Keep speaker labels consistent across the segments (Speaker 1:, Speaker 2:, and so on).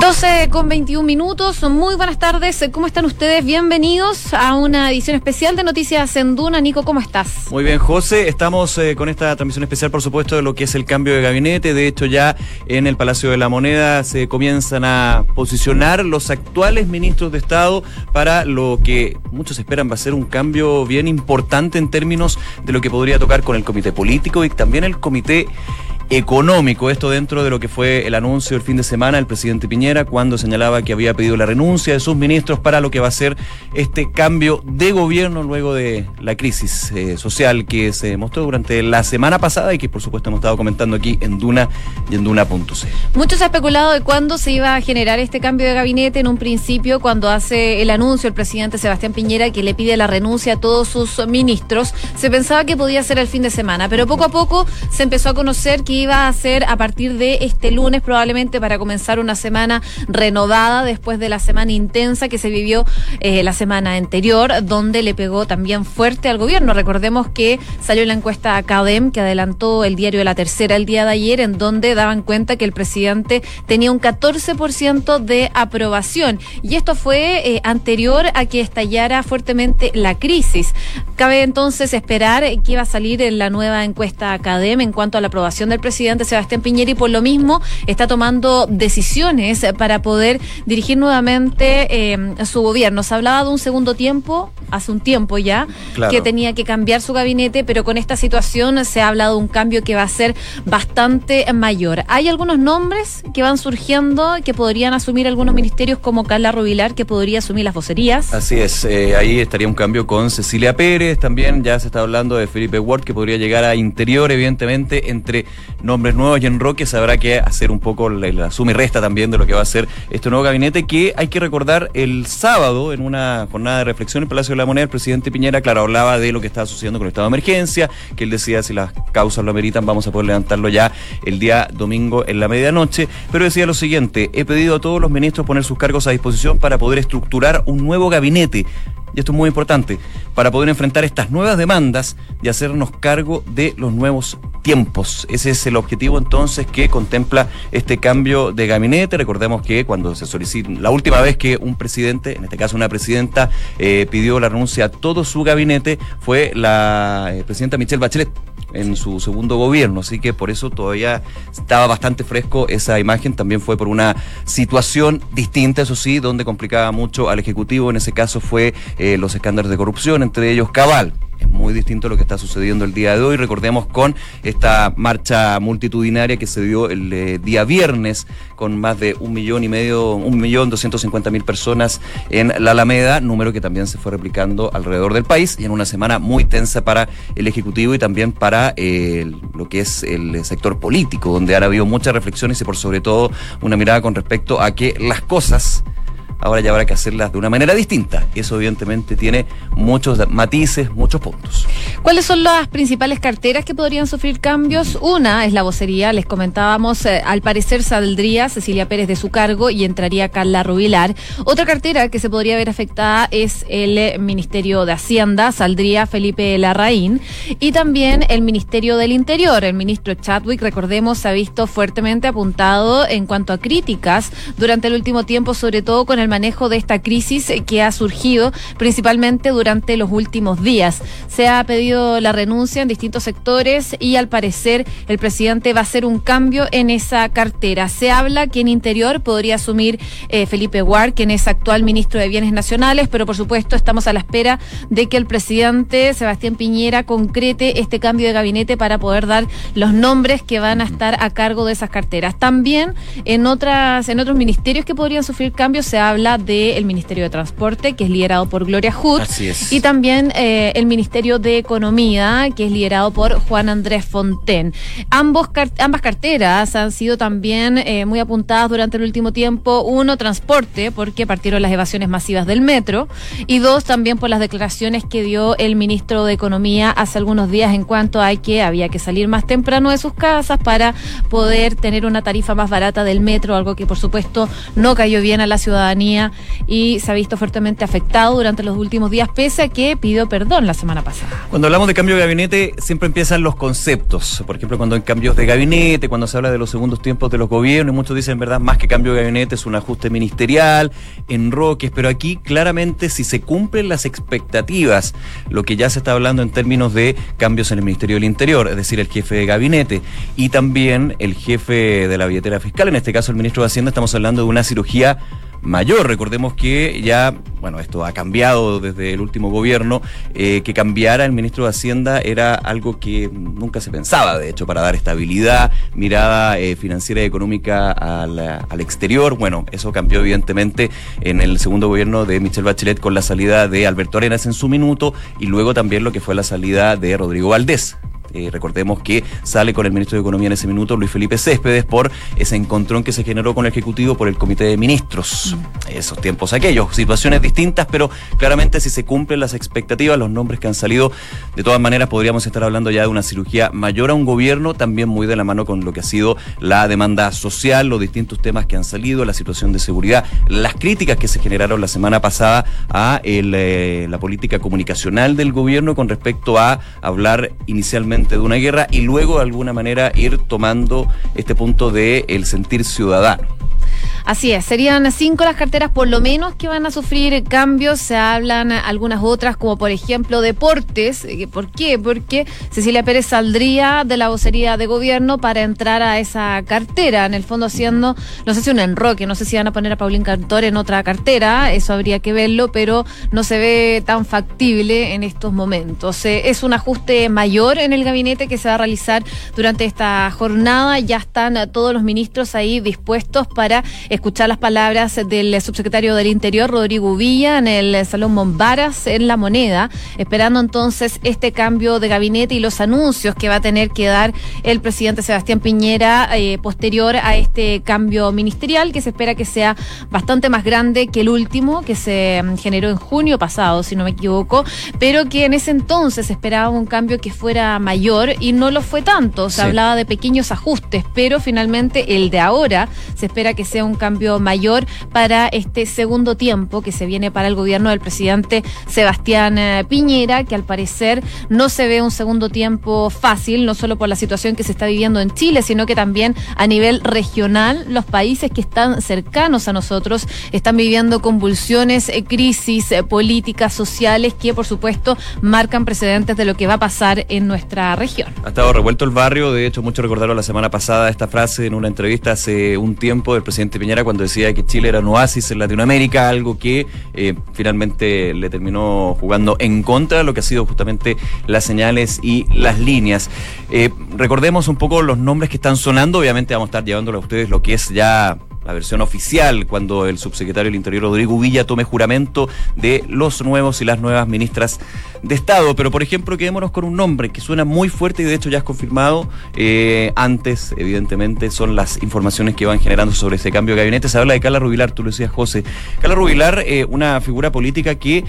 Speaker 1: 12 con 21 minutos, muy buenas tardes, ¿cómo están ustedes? Bienvenidos a una edición especial de Noticias en Duna. Nico, ¿cómo estás?
Speaker 2: Muy bien, José, estamos eh, con esta transmisión especial, por supuesto, de lo que es el cambio de gabinete. De hecho, ya en el Palacio de la Moneda se comienzan a posicionar los actuales ministros de Estado para lo que muchos esperan va a ser un cambio bien importante en términos de lo que podría tocar con el comité político y también el comité económico. Esto dentro de lo que fue el anuncio el fin de semana del presidente Piñera cuando señalaba que había pedido la renuncia de sus ministros para lo que va a ser este cambio de gobierno luego de la crisis eh, social que se mostró durante la semana pasada y que por supuesto hemos estado comentando aquí en Duna y en Duna.c.
Speaker 1: Mucho se ha especulado de cuándo se iba a generar este cambio de gabinete. En un principio, cuando hace el anuncio el presidente Sebastián Piñera que le pide la renuncia a todos sus ministros, se pensaba que podía ser el fin de semana, pero poco a poco se empezó a conocer que iba a ser a partir de este lunes probablemente para comenzar una semana renovada después de la semana intensa que se vivió eh, la semana anterior, donde le pegó también fuerte al gobierno. Recordemos que salió la encuesta Academ que adelantó el diario de la tercera el día de ayer, en donde daban cuenta que el presidente tenía un 14% de aprobación. Y esto fue eh, anterior a que estallara fuertemente la crisis. Cabe entonces esperar que iba a salir en la nueva encuesta Academ en cuanto a la aprobación del presidente Sebastián Piñera y por lo mismo está tomando decisiones para poder dirigir nuevamente eh, su gobierno. Se hablaba de un segundo tiempo, hace un tiempo ya, que tenía que cambiar su gabinete, pero con esta situación se ha hablado de un cambio que va a ser bastante mayor. Hay algunos nombres que van surgiendo que podrían asumir algunos ministerios como Carla Rubilar, que podría asumir las vocerías.
Speaker 2: Así es, eh, ahí estaría un cambio con Cecilia Pérez, también ya se está hablando de Felipe Ward, que podría llegar a interior, evidentemente, entre nombres nuevos. Y en Roque habrá que hacer un poco la, suma y resta también de lo que va a ser este nuevo gabinete que hay que recordar el sábado en una jornada de reflexión en el Palacio de la Moneda el presidente Piñera claro hablaba de lo que estaba sucediendo con el estado de emergencia que él decía si las causas lo ameritan vamos a poder levantarlo ya el día domingo en la medianoche. Pero decía lo siguiente he pedido a todos los ministros poner sus cargos a disposición para poder estructurar un nuevo gabinete y esto es muy importante, para poder enfrentar estas nuevas demandas y hacernos cargo de los nuevos tiempos. Ese es el objetivo entonces que contempla este cambio de gabinete. Recordemos que cuando se solicitó, la última vez que un presidente, en este caso una presidenta, eh, pidió la renuncia a todo su gabinete fue la eh, presidenta Michelle Bachelet en su segundo gobierno, así que por eso todavía estaba bastante fresco esa imagen, también fue por una situación distinta, eso sí, donde complicaba mucho al Ejecutivo, en ese caso fue eh, los escándalos de corrupción, entre ellos Cabal es muy distinto a lo que está sucediendo el día de hoy. Recordemos con esta marcha multitudinaria que se dio el eh, día viernes con más de un millón y medio, un millón doscientos cincuenta mil personas en la Alameda, número que también se fue replicando alrededor del país y en una semana muy tensa para el Ejecutivo y también para eh, lo que es el sector político, donde han habido muchas reflexiones y por sobre todo una mirada con respecto a que las cosas ahora ya habrá que hacerlas de una manera distinta. Eso evidentemente tiene muchos matices, muchos puntos.
Speaker 1: ¿Cuáles son las principales carteras que podrían sufrir cambios? Una es la vocería, les comentábamos, eh, al parecer saldría Cecilia Pérez de su cargo y entraría Carla Rubilar. Otra cartera que se podría ver afectada es el eh, Ministerio de Hacienda, saldría Felipe Larraín, y también el Ministerio del Interior. El ministro Chadwick, recordemos, se ha visto fuertemente apuntado en cuanto a críticas durante el último tiempo, sobre todo con el manejo de esta crisis que ha surgido principalmente durante los últimos días. Se ha pedido la renuncia en distintos sectores y al parecer el presidente va a hacer un cambio en esa cartera. Se habla que en Interior podría asumir eh, Felipe Ward, quien es actual ministro de Bienes Nacionales, pero por supuesto estamos a la espera de que el presidente Sebastián Piñera concrete este cambio de gabinete para poder dar los nombres que van a estar a cargo de esas carteras. También en otras en otros ministerios que podrían sufrir cambios se habla del Ministerio de Transporte, que es liderado por Gloria Hood. Y también eh, el Ministerio de Economía, que es liderado por Juan Andrés Fonten. Ambos, ambas carteras han sido también eh, muy apuntadas durante el último tiempo. Uno, transporte, porque partieron las evasiones masivas del metro. Y dos, también por las declaraciones que dio el ministro de Economía hace algunos días en cuanto a que había que salir más temprano de sus casas para poder tener una tarifa más barata del metro, algo que por supuesto no cayó bien a la ciudadanía y se ha visto fuertemente afectado durante los últimos días, pese a que pidió perdón la semana pasada.
Speaker 2: Cuando hablamos de cambio de gabinete, siempre empiezan los conceptos. Por ejemplo, cuando hay cambios de gabinete, cuando se habla de los segundos tiempos de los gobiernos, muchos dicen, verdad, más que cambio de gabinete es un ajuste ministerial, enroques, pero aquí claramente si se cumplen las expectativas, lo que ya se está hablando en términos de cambios en el Ministerio del Interior, es decir, el jefe de gabinete y también el jefe de la billetera fiscal, en este caso el ministro de Hacienda, estamos hablando de una cirugía mayor. Recordemos que ya, bueno, esto ha cambiado desde el último gobierno, eh, que cambiara el ministro de Hacienda era algo que nunca se pensaba, de hecho, para dar estabilidad, mirada eh, financiera y económica al, al, exterior. Bueno, eso cambió evidentemente en el segundo gobierno de Michelle Bachelet con la salida de Alberto Arenas en su minuto y luego también lo que fue la salida de Rodrigo Valdés eh, recordemos que sale con el ministro de Economía en ese minuto, Luis Felipe Céspedes, por ese encontrón que se generó con el Ejecutivo por el Comité de Ministros. Mm. Esos tiempos aquellos, situaciones distintas, pero claramente si se cumplen las expectativas, los nombres que han salido, de todas maneras podríamos estar hablando ya de una cirugía mayor a un gobierno, también muy de la mano con lo que ha sido la demanda social, los distintos temas que han salido, la situación de seguridad, las críticas que se generaron la semana pasada a eh, la política comunicacional del gobierno con respecto a hablar inicialmente de una guerra y luego de alguna manera ir tomando este punto de el sentir ciudadano.
Speaker 1: Así es, serían cinco las carteras por lo menos que van a sufrir cambios. Se hablan algunas otras, como por ejemplo deportes. Eh, ¿Por qué? Porque Cecilia Pérez saldría de la vocería de gobierno para entrar a esa cartera. En el fondo haciendo, no sé si un enroque, no sé si van a poner a Paulín Cantor en otra cartera, eso habría que verlo, pero no se ve tan factible en estos momentos. Eh, es un ajuste mayor en el gabinete que se va a realizar durante esta jornada. Ya están todos los ministros ahí dispuestos para escuchar las palabras del subsecretario del Interior, Rodrigo Villa, en el Salón Mombaras, en La Moneda, esperando entonces este cambio de gabinete y los anuncios que va a tener que dar el presidente Sebastián Piñera eh, posterior a este cambio ministerial, que se espera que sea bastante más grande que el último, que se mm, generó en junio pasado, si no me equivoco, pero que en ese entonces esperaba un cambio que fuera mayor y no lo fue tanto. Se hablaba de pequeños ajustes, pero finalmente el de ahora se espera que sea un cambio mayor para este segundo tiempo que se viene para el gobierno del presidente Sebastián eh, Piñera, que al parecer no se ve un segundo tiempo fácil, no solo por la situación que se está viviendo en Chile, sino que también a nivel regional, los países que están cercanos a nosotros están viviendo convulsiones, eh, crisis eh, políticas, sociales, que por supuesto marcan precedentes de lo que va a pasar en nuestra región.
Speaker 2: Ha estado revuelto el barrio, de hecho, mucho recordaron la semana pasada esta frase en una entrevista hace un tiempo del presidente Piñera cuando decía que Chile era un oasis en Latinoamérica, algo que eh, finalmente le terminó jugando en contra de lo que ha sido justamente las señales y las líneas. Eh, recordemos un poco los nombres que están sonando, obviamente vamos a estar llevándole a ustedes lo que es ya la versión oficial cuando el subsecretario del Interior Rodrigo Villa tome juramento de los nuevos y las nuevas ministras de Estado. Pero, por ejemplo, quedémonos con un nombre que suena muy fuerte y de hecho ya es confirmado. Eh, antes, evidentemente, son las informaciones que van generando sobre ese cambio de gabinete. Se habla de Carla Rubilar, tú lo decías, José. Carla Rubilar, eh, una figura política que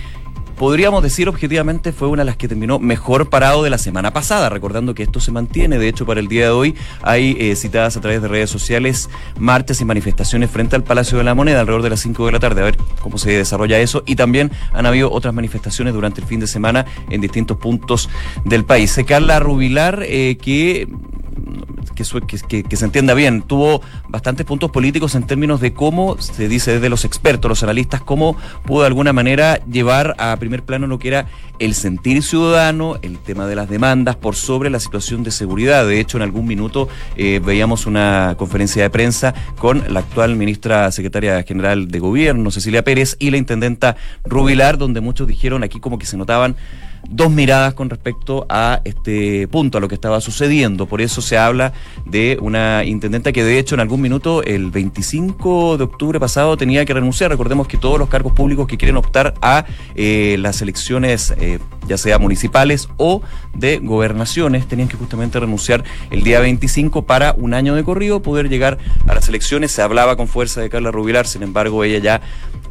Speaker 2: podríamos decir objetivamente fue una de las que terminó mejor parado de la semana pasada, recordando que esto se mantiene. De hecho, para el día de hoy hay eh, citadas a través de redes sociales marchas y manifestaciones frente al Palacio de la Moneda alrededor de las 5 de la tarde, a ver cómo se desarrolla eso. Y también han habido otras manifestaciones durante el fin de semana en distintos puntos del país. Carla Rubilar, eh, que que, se entienda bien, tuvo bastantes puntos políticos en términos de cómo, se dice desde los expertos, los analistas, cómo pudo de alguna manera llevar a primer plano lo que era el sentir ciudadano, el tema de las demandas por sobre la situación de seguridad. De hecho, en algún minuto eh, veíamos una conferencia de prensa con la actual ministra secretaria general de gobierno, Cecilia Pérez, y la intendenta Rubilar, donde muchos dijeron aquí como que se notaban dos miradas con respecto a este punto, a lo que estaba sucediendo. Por eso se habla de una intendenta que de hecho en algún minuto, el 25 de octubre pasado, tenía que renunciar. Recordemos que todos los cargos públicos que quieren optar a eh, las elecciones eh, ya sea municipales o de gobernaciones, tenían que justamente renunciar el día 25 para un año de corrido poder llegar a las elecciones. Se hablaba con fuerza de Carla Rubilar, sin embargo ella ya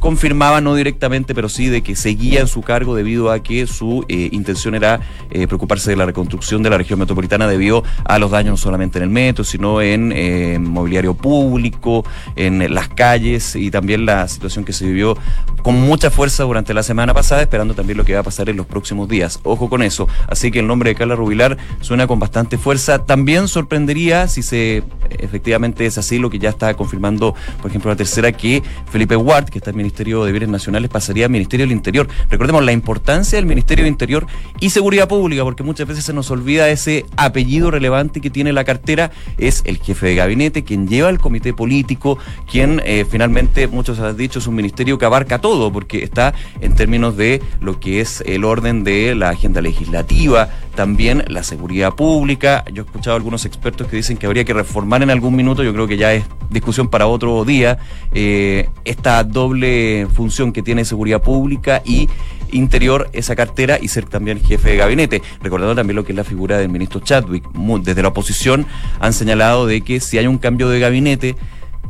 Speaker 2: confirmaba, no directamente, pero sí de que seguía en su cargo debido a que su eh, intención era eh, preocuparse de la reconstrucción de la región metropolitana debido a los daños no solamente en el metro, sino en eh, mobiliario público, en las calles y también la situación que se vivió con mucha fuerza durante la semana pasada, esperando también lo que va a pasar en los próximos días. Ojo con eso. Así que el nombre de Carla Rubilar suena con bastante fuerza. También sorprendería si se efectivamente es así lo que ya está confirmando, por ejemplo, la tercera, que Felipe Ward, que está en Ministerio de Bienes Nacionales pasaría al Ministerio del Interior. Recordemos la importancia del Ministerio del Interior y Seguridad Pública, porque muchas veces se nos olvida ese apellido relevante que tiene la cartera, es el jefe de gabinete, quien lleva el comité político, quien eh, finalmente, muchos han dicho, es un ministerio que abarca todo, porque está en términos de lo que es el orden de la agenda legislativa, también la seguridad pública. Yo he escuchado a algunos expertos que dicen que habría que reformar en algún minuto, yo creo que ya es discusión para otro día, eh, esta doble función que tiene seguridad pública y interior esa cartera y ser también jefe de gabinete. Recordando también lo que es la figura del ministro Chadwick. Desde la oposición han señalado de que si hay un cambio de gabinete,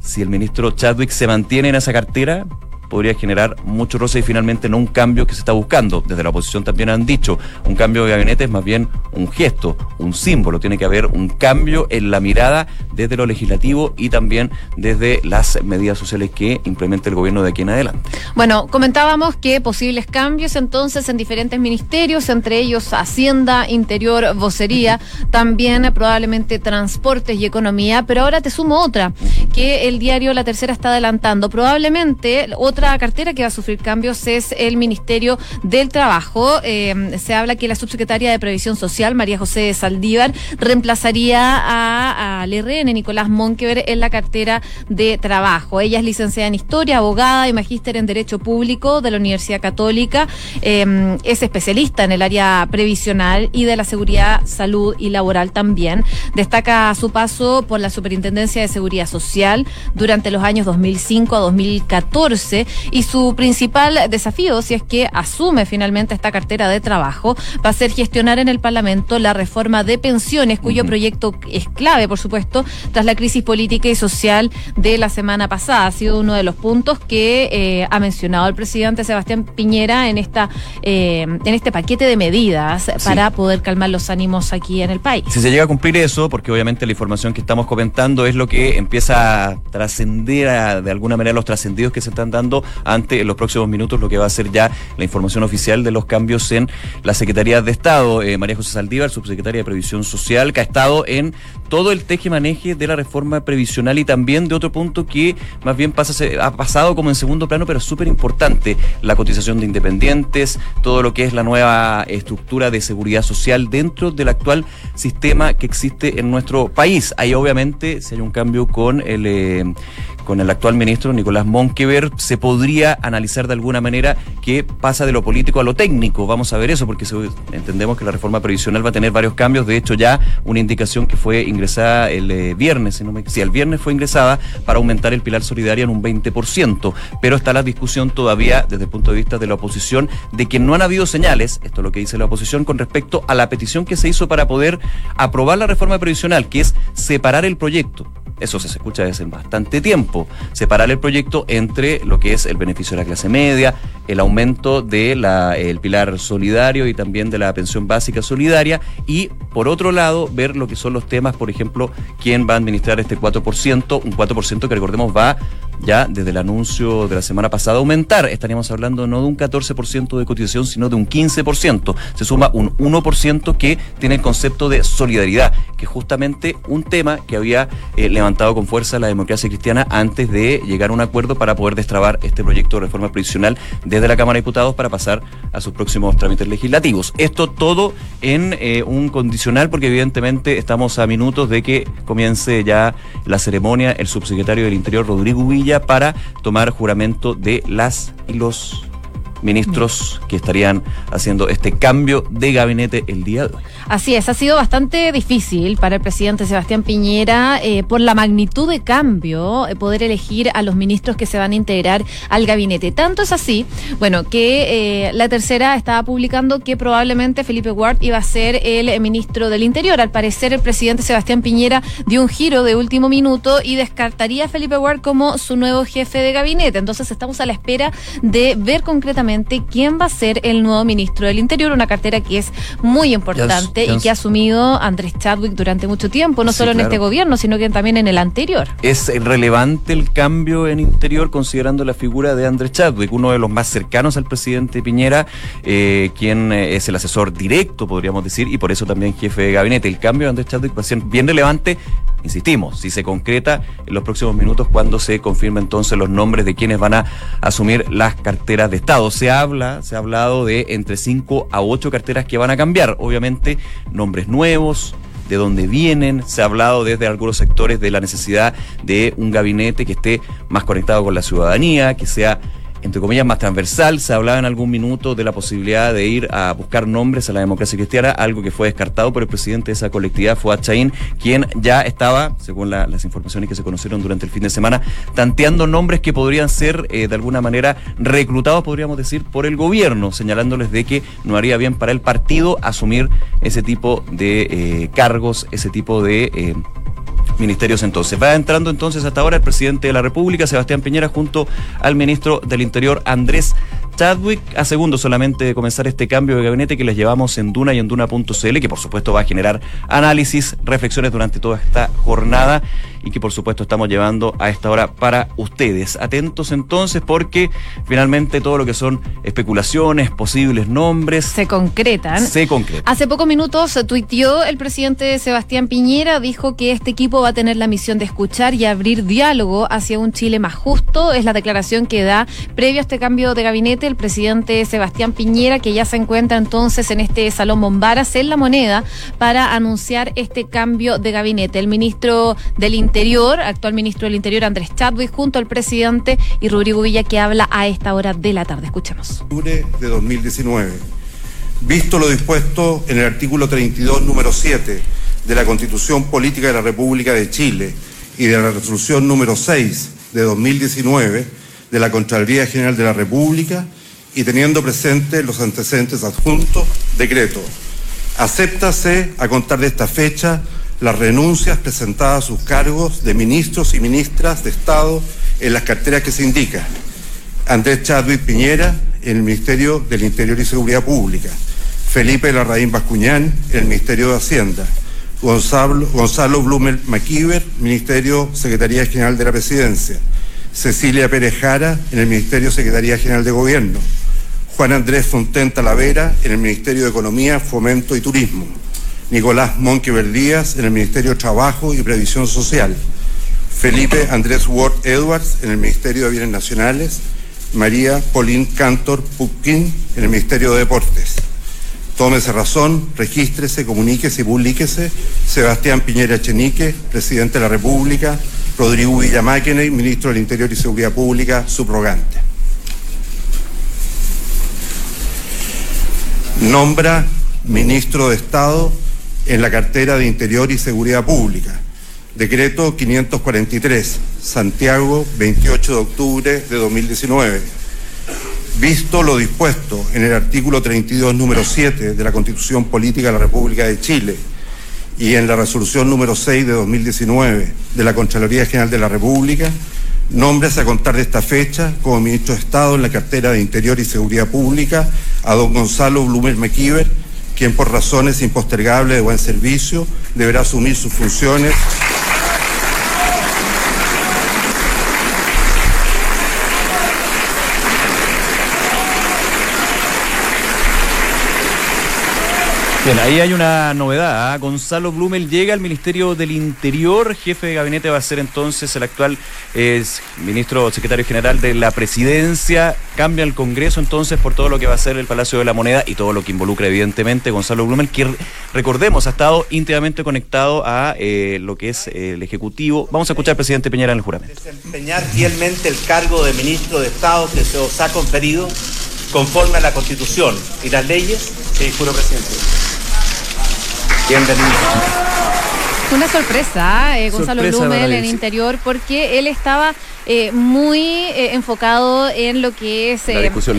Speaker 2: si el ministro Chadwick se mantiene en esa cartera, podría generar mucho roce y finalmente no un cambio que se está buscando. Desde la oposición también han dicho, un cambio de gabinete es más bien un gesto, un símbolo. Tiene que haber un cambio en la mirada desde lo legislativo y también desde las medidas sociales que implementa el gobierno de aquí en adelante.
Speaker 1: Bueno, comentábamos que posibles cambios entonces en diferentes ministerios, entre ellos Hacienda, Interior, Vocería, también probablemente Transportes y Economía, pero ahora te sumo otra, que el diario La Tercera está adelantando. Probablemente otra cartera que va a sufrir cambios es el Ministerio del Trabajo. Eh, se habla que la subsecretaria de Previsión Social, María José Saldívar, reemplazaría al RN Nicolás Monkever en la cartera de Trabajo. Ella es licenciada en Historia, abogada y magíster en Derecho Público de la Universidad Católica. Eh, es especialista en el área previsional y de la seguridad, salud y laboral también. Destaca su paso por la Superintendencia de Seguridad Social durante los años 2005 a 2014 y su principal desafío, si es que asume finalmente esta cartera de trabajo, va a ser gestionar en el Parlamento la reforma de pensiones, cuyo proyecto es clave, por supuesto, tras la crisis política y social de la semana pasada. Ha sido uno de los puntos que eh, ha mencionado el presidente Sebastián Piñera en esta eh, en este paquete de medidas para poder calmar los ánimos aquí en el país.
Speaker 2: Si se llega a cumplir eso, porque obviamente la información que estamos comentando es lo que empieza a trascender de alguna manera los trascendidos que se están dando ante en los próximos minutos lo que va a ser ya la información oficial de los cambios en la Secretaría de Estado. Eh, María José Saldívar, subsecretaria de Previsión Social, que ha estado en todo el teje-maneje de la reforma previsional y también de otro punto que más bien pasa, ha pasado como en segundo plano, pero súper importante, la cotización de independientes, todo lo que es la nueva estructura de seguridad social dentro del actual sistema que existe en nuestro país. Ahí obviamente, si hay un cambio con el... Eh, con el actual ministro Nicolás Monkever, se podría analizar de alguna manera que pasa de lo político a lo técnico. Vamos a ver eso, porque entendemos que la reforma previsional va a tener varios cambios. De hecho, ya una indicación que fue ingresada el eh, viernes, si no me, el viernes fue ingresada para aumentar el pilar solidario en un 20%. Pero está la discusión todavía desde el punto de vista de la oposición de que no han habido señales, esto es lo que dice la oposición, con respecto a la petición que se hizo para poder aprobar la reforma previsional, que es separar el proyecto eso se escucha desde bastante tiempo, separar el proyecto entre lo que es el beneficio de la clase media, el aumento del pilar solidario y también de la pensión básica solidaria y por otro lado ver lo que son los temas, por quién va a administrar este 4%, un 4% que recordemos va ya desde el anuncio de la semana pasada aumentar. Estaríamos hablando no de un 14% de cotización, sino de un 15%. Se suma un 1% que tiene el concepto de solidaridad, que es justamente un tema que había eh, levantado con fuerza la democracia cristiana antes de llegar a un acuerdo para poder destrabar este proyecto de reforma previsional desde la Cámara de Diputados para pasar a sus próximos trámites legislativos. Esto todo en eh, un condicional porque evidentemente estamos a minutos de que comience ya la ceremonia el subsecretario del Interior Rodrigo Villa para tomar juramento de las y los ministros que estarían haciendo este cambio de gabinete el día de hoy.
Speaker 1: Así es, ha sido bastante difícil para el presidente Sebastián Piñera eh, por la magnitud de cambio eh, poder elegir a los ministros que se van a integrar al gabinete. Tanto es así, bueno, que eh, la tercera estaba publicando que probablemente Felipe Ward iba a ser el ministro del Interior. Al parecer el presidente Sebastián Piñera dio un giro de último minuto y descartaría a Felipe Ward como su nuevo jefe de gabinete. Entonces estamos a la espera de ver concretamente quién va a ser el nuevo ministro del Interior, una cartera que es muy importante y que ha asumido Andrés Chadwick durante mucho tiempo, no solo en este gobierno, sino que también en el anterior.
Speaker 2: Es relevante el cambio en Interior considerando la figura de Andrés Chadwick, uno de los más cercanos al presidente Piñera, eh, quien eh, es el asesor directo, podríamos decir, y por eso también jefe de gabinete. El cambio de Andrés Chadwick va a ser bien relevante insistimos, si se concreta en los próximos minutos cuando se confirme entonces los nombres de quienes van a asumir las carteras de Estado. Se habla, se ha hablado de entre 5 a 8 carteras que van a cambiar, obviamente nombres nuevos, de dónde vienen. Se ha hablado desde algunos sectores de la necesidad de un gabinete que esté más conectado con la ciudadanía, que sea entre comillas, más transversal. Se hablaba en algún minuto de la posibilidad de ir a buscar nombres a la democracia cristiana, algo que fue descartado por el presidente de esa colectividad, fue Achaín, quien ya estaba, según las informaciones que se conocieron durante el fin de semana, tanteando nombres que podrían ser eh, de alguna manera reclutados, podríamos decir, por el gobierno, señalándoles de que no haría bien para el partido asumir ese tipo de eh, cargos, ese tipo de... Eh, ministerios entonces. Va entrando entonces hasta ahora el presidente de la República, Sebastián Piñera, junto al ministro del Interior, Andrés Chadwick, a segundo solamente de comenzar este cambio de gabinete que les llevamos en Duna y en Duna.cl, que por supuesto va a generar análisis, reflexiones durante toda esta jornada y que por supuesto estamos llevando a esta hora para ustedes. Atentos entonces porque finalmente todo lo que son especulaciones, posibles nombres...
Speaker 1: Se concretan.
Speaker 2: Se concretan.
Speaker 1: Hace pocos minutos tuiteó el presidente Sebastián Piñera, dijo que este equipo va a tener la misión de escuchar y abrir diálogo hacia un Chile más justo. Es la declaración que da previo a este cambio de gabinete el presidente Sebastián Piñera, que ya se encuentra entonces en este Salón Bombaras en La Moneda para anunciar este cambio de gabinete. El ministro del Interior Interior, actual ministro del Interior Andrés Chadwick, junto al presidente y Rodrigo Villa, que habla a esta hora de la tarde. Escuchemos.
Speaker 3: De 2019. Visto lo dispuesto en el artículo 32, número 7 de la Constitución Política de la República de Chile y de la resolución número 6 de 2019 de la Contraloría General de la República y teniendo presente los antecedentes adjuntos, decreto. Acéptase a contar de esta fecha las renuncias presentadas a sus cargos de ministros y ministras de Estado en las carteras que se indican. Andrés Chadwick Piñera en el Ministerio del Interior y Seguridad Pública, Felipe Larraín Bascuñán en el Ministerio de Hacienda, Gonzalo, Gonzalo Blumel Maquiver, Ministerio Secretaría General de la Presidencia, Cecilia Pérez Jara en el Ministerio Secretaría General de Gobierno, Juan Andrés Fonten Talavera en el Ministerio de Economía, Fomento y Turismo, Nicolás Monkever Díaz en el Ministerio de Trabajo y Previsión Social, Felipe Andrés Ward Edwards en el Ministerio de Bienes Nacionales, María Pauline Cantor Pupkin en el Ministerio de Deportes. Tómese razón, regístrese, comuníquese y publíquese. Sebastián Piñera Chenique, presidente de la República. Rodrigo Villamáquene, ministro del Interior y Seguridad Pública, subrogante. Nombra ministro de Estado en la cartera de Interior y Seguridad Pública. Decreto 543, Santiago, 28 de octubre de 2019. Visto lo dispuesto en el artículo 32, número 7 de la Constitución Política de la República de Chile y en la resolución número 6 de 2019 de la Contraloría General de la República, nombres a contar de esta fecha como ministro de Estado en la cartera de Interior y Seguridad Pública a don Gonzalo Blumer Mequiver, quien por razones impostergables de buen servicio deberá asumir sus funciones
Speaker 2: Bien, ahí hay una novedad. ¿ah? Gonzalo Blumel llega al Ministerio del Interior. Jefe de gabinete va a ser entonces el actual es ministro secretario general de la presidencia. Cambia el Congreso entonces por todo lo que va a ser el Palacio de la Moneda y todo lo que involucra evidentemente Gonzalo Blumel, que recordemos ha estado íntimamente conectado a eh, lo que es el Ejecutivo. Vamos a escuchar al presidente Peñera en el juramento.
Speaker 4: Desempeñar fielmente el cargo de ministro de Estado que se os ha conferido conforme a la Constitución y las leyes. Sí, juro, presidente.
Speaker 1: Bienvenido. Una sorpresa, eh, Gonzalo sorpresa Blumel en Interior, porque él estaba eh, muy eh, enfocado en lo que es
Speaker 2: la discusión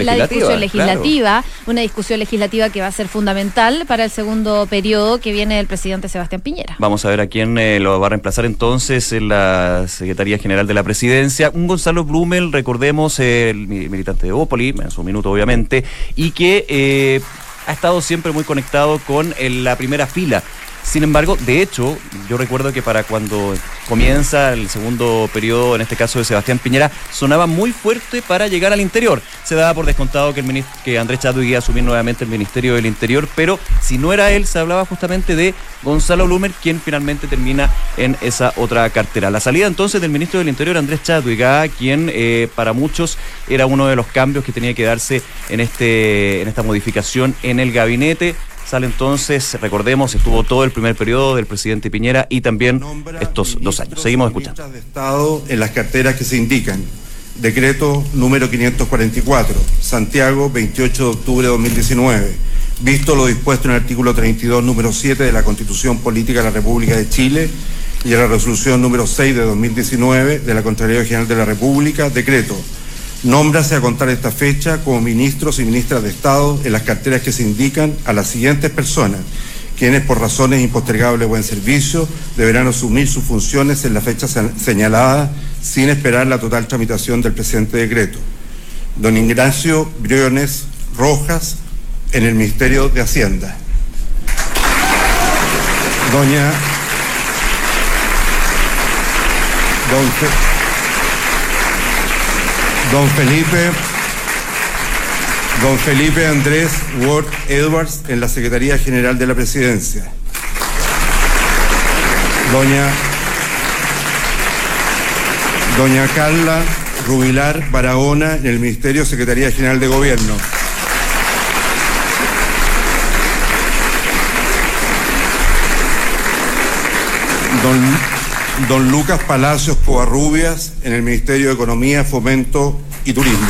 Speaker 2: legislativa,
Speaker 1: una discusión legislativa que va a ser fundamental para el segundo periodo que viene del presidente Sebastián Piñera.
Speaker 2: Vamos a ver a quién lo va a reemplazar entonces en la Secretaría General de la Presidencia. Un Gonzalo Blumel, recordemos, el militante de Opoli, en su minuto obviamente, y que ha estado siempre muy conectado con la primera fila sin embargo, de hecho, yo recuerdo que para cuando comienza el segundo periodo, en este caso de Sebastián Piñera, sonaba muy fuerte para llegar al interior. Se daba por descontado que, el que Andrés Chadwick iba a asumir nuevamente el Ministerio del Interior, pero si no era él, se hablaba justamente de Gonzalo Blumer, quien finalmente termina en esa otra cartera. La salida entonces del Ministro del Interior, Andrés Chadwick, quien eh, para muchos era uno de los cambios que tenía que darse en, este, en esta modificación en el gabinete Sale entonces, recordemos, estuvo todo el primer periodo del presidente Piñera y también estos dos años. Seguimos escuchando.
Speaker 3: De Estado en las carteras que se indican. Decreto número 544, Santiago, 28 de octubre de 2019. Visto lo dispuesto en el artículo 32, número 7 de la Constitución Política de la República de Chile y en la resolución número 6 de 2019 de la Contraloría General de la República, decreto Nómbrase a contar esta fecha como ministros y ministras de Estado en las carteras que se indican a las siguientes personas, quienes por razones impostergables de buen servicio deberán asumir sus funciones en la fecha señalada sin esperar la total tramitación del presente decreto. Don Ignacio Briones Rojas en el Ministerio de Hacienda. Doña Don Don Felipe, don Felipe Andrés Ward Edwards en la Secretaría General de la Presidencia. Doña, doña Carla Rubilar Barahona en el Ministerio Secretaría General de Gobierno. Don Lucas Palacios Covarrubias en el Ministerio de Economía, Fomento y Turismo.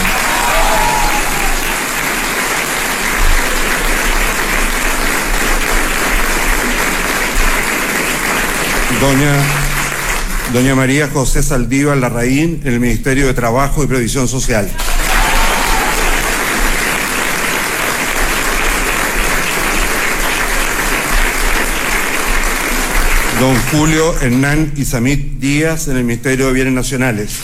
Speaker 3: Doña, doña María José Saldívar Larraín en el Ministerio de Trabajo y Previsión Social. Don Julio Hernán Isamit Díaz en el Ministerio de Bienes Nacionales.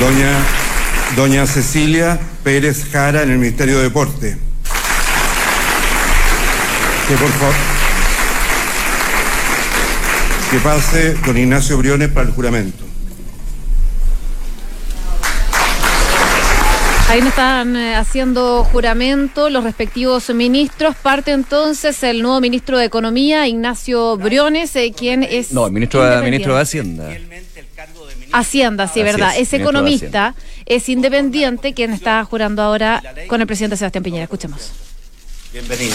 Speaker 3: Doña, Doña Cecilia Pérez Jara en el Ministerio de Deporte. Que por favor. Que pase don Ignacio Briones para el juramento.
Speaker 1: Ahí me están eh, haciendo juramento los respectivos ministros. Parte entonces el nuevo ministro de Economía, Ignacio Briones, eh, quien es.
Speaker 2: No, el ministro, de, ministro de Hacienda.
Speaker 1: Hacienda, sí, verdad. Es economista, es independiente, quien está jurando ahora con el presidente Sebastián Piñera. Escuchemos.
Speaker 4: Bienvenido.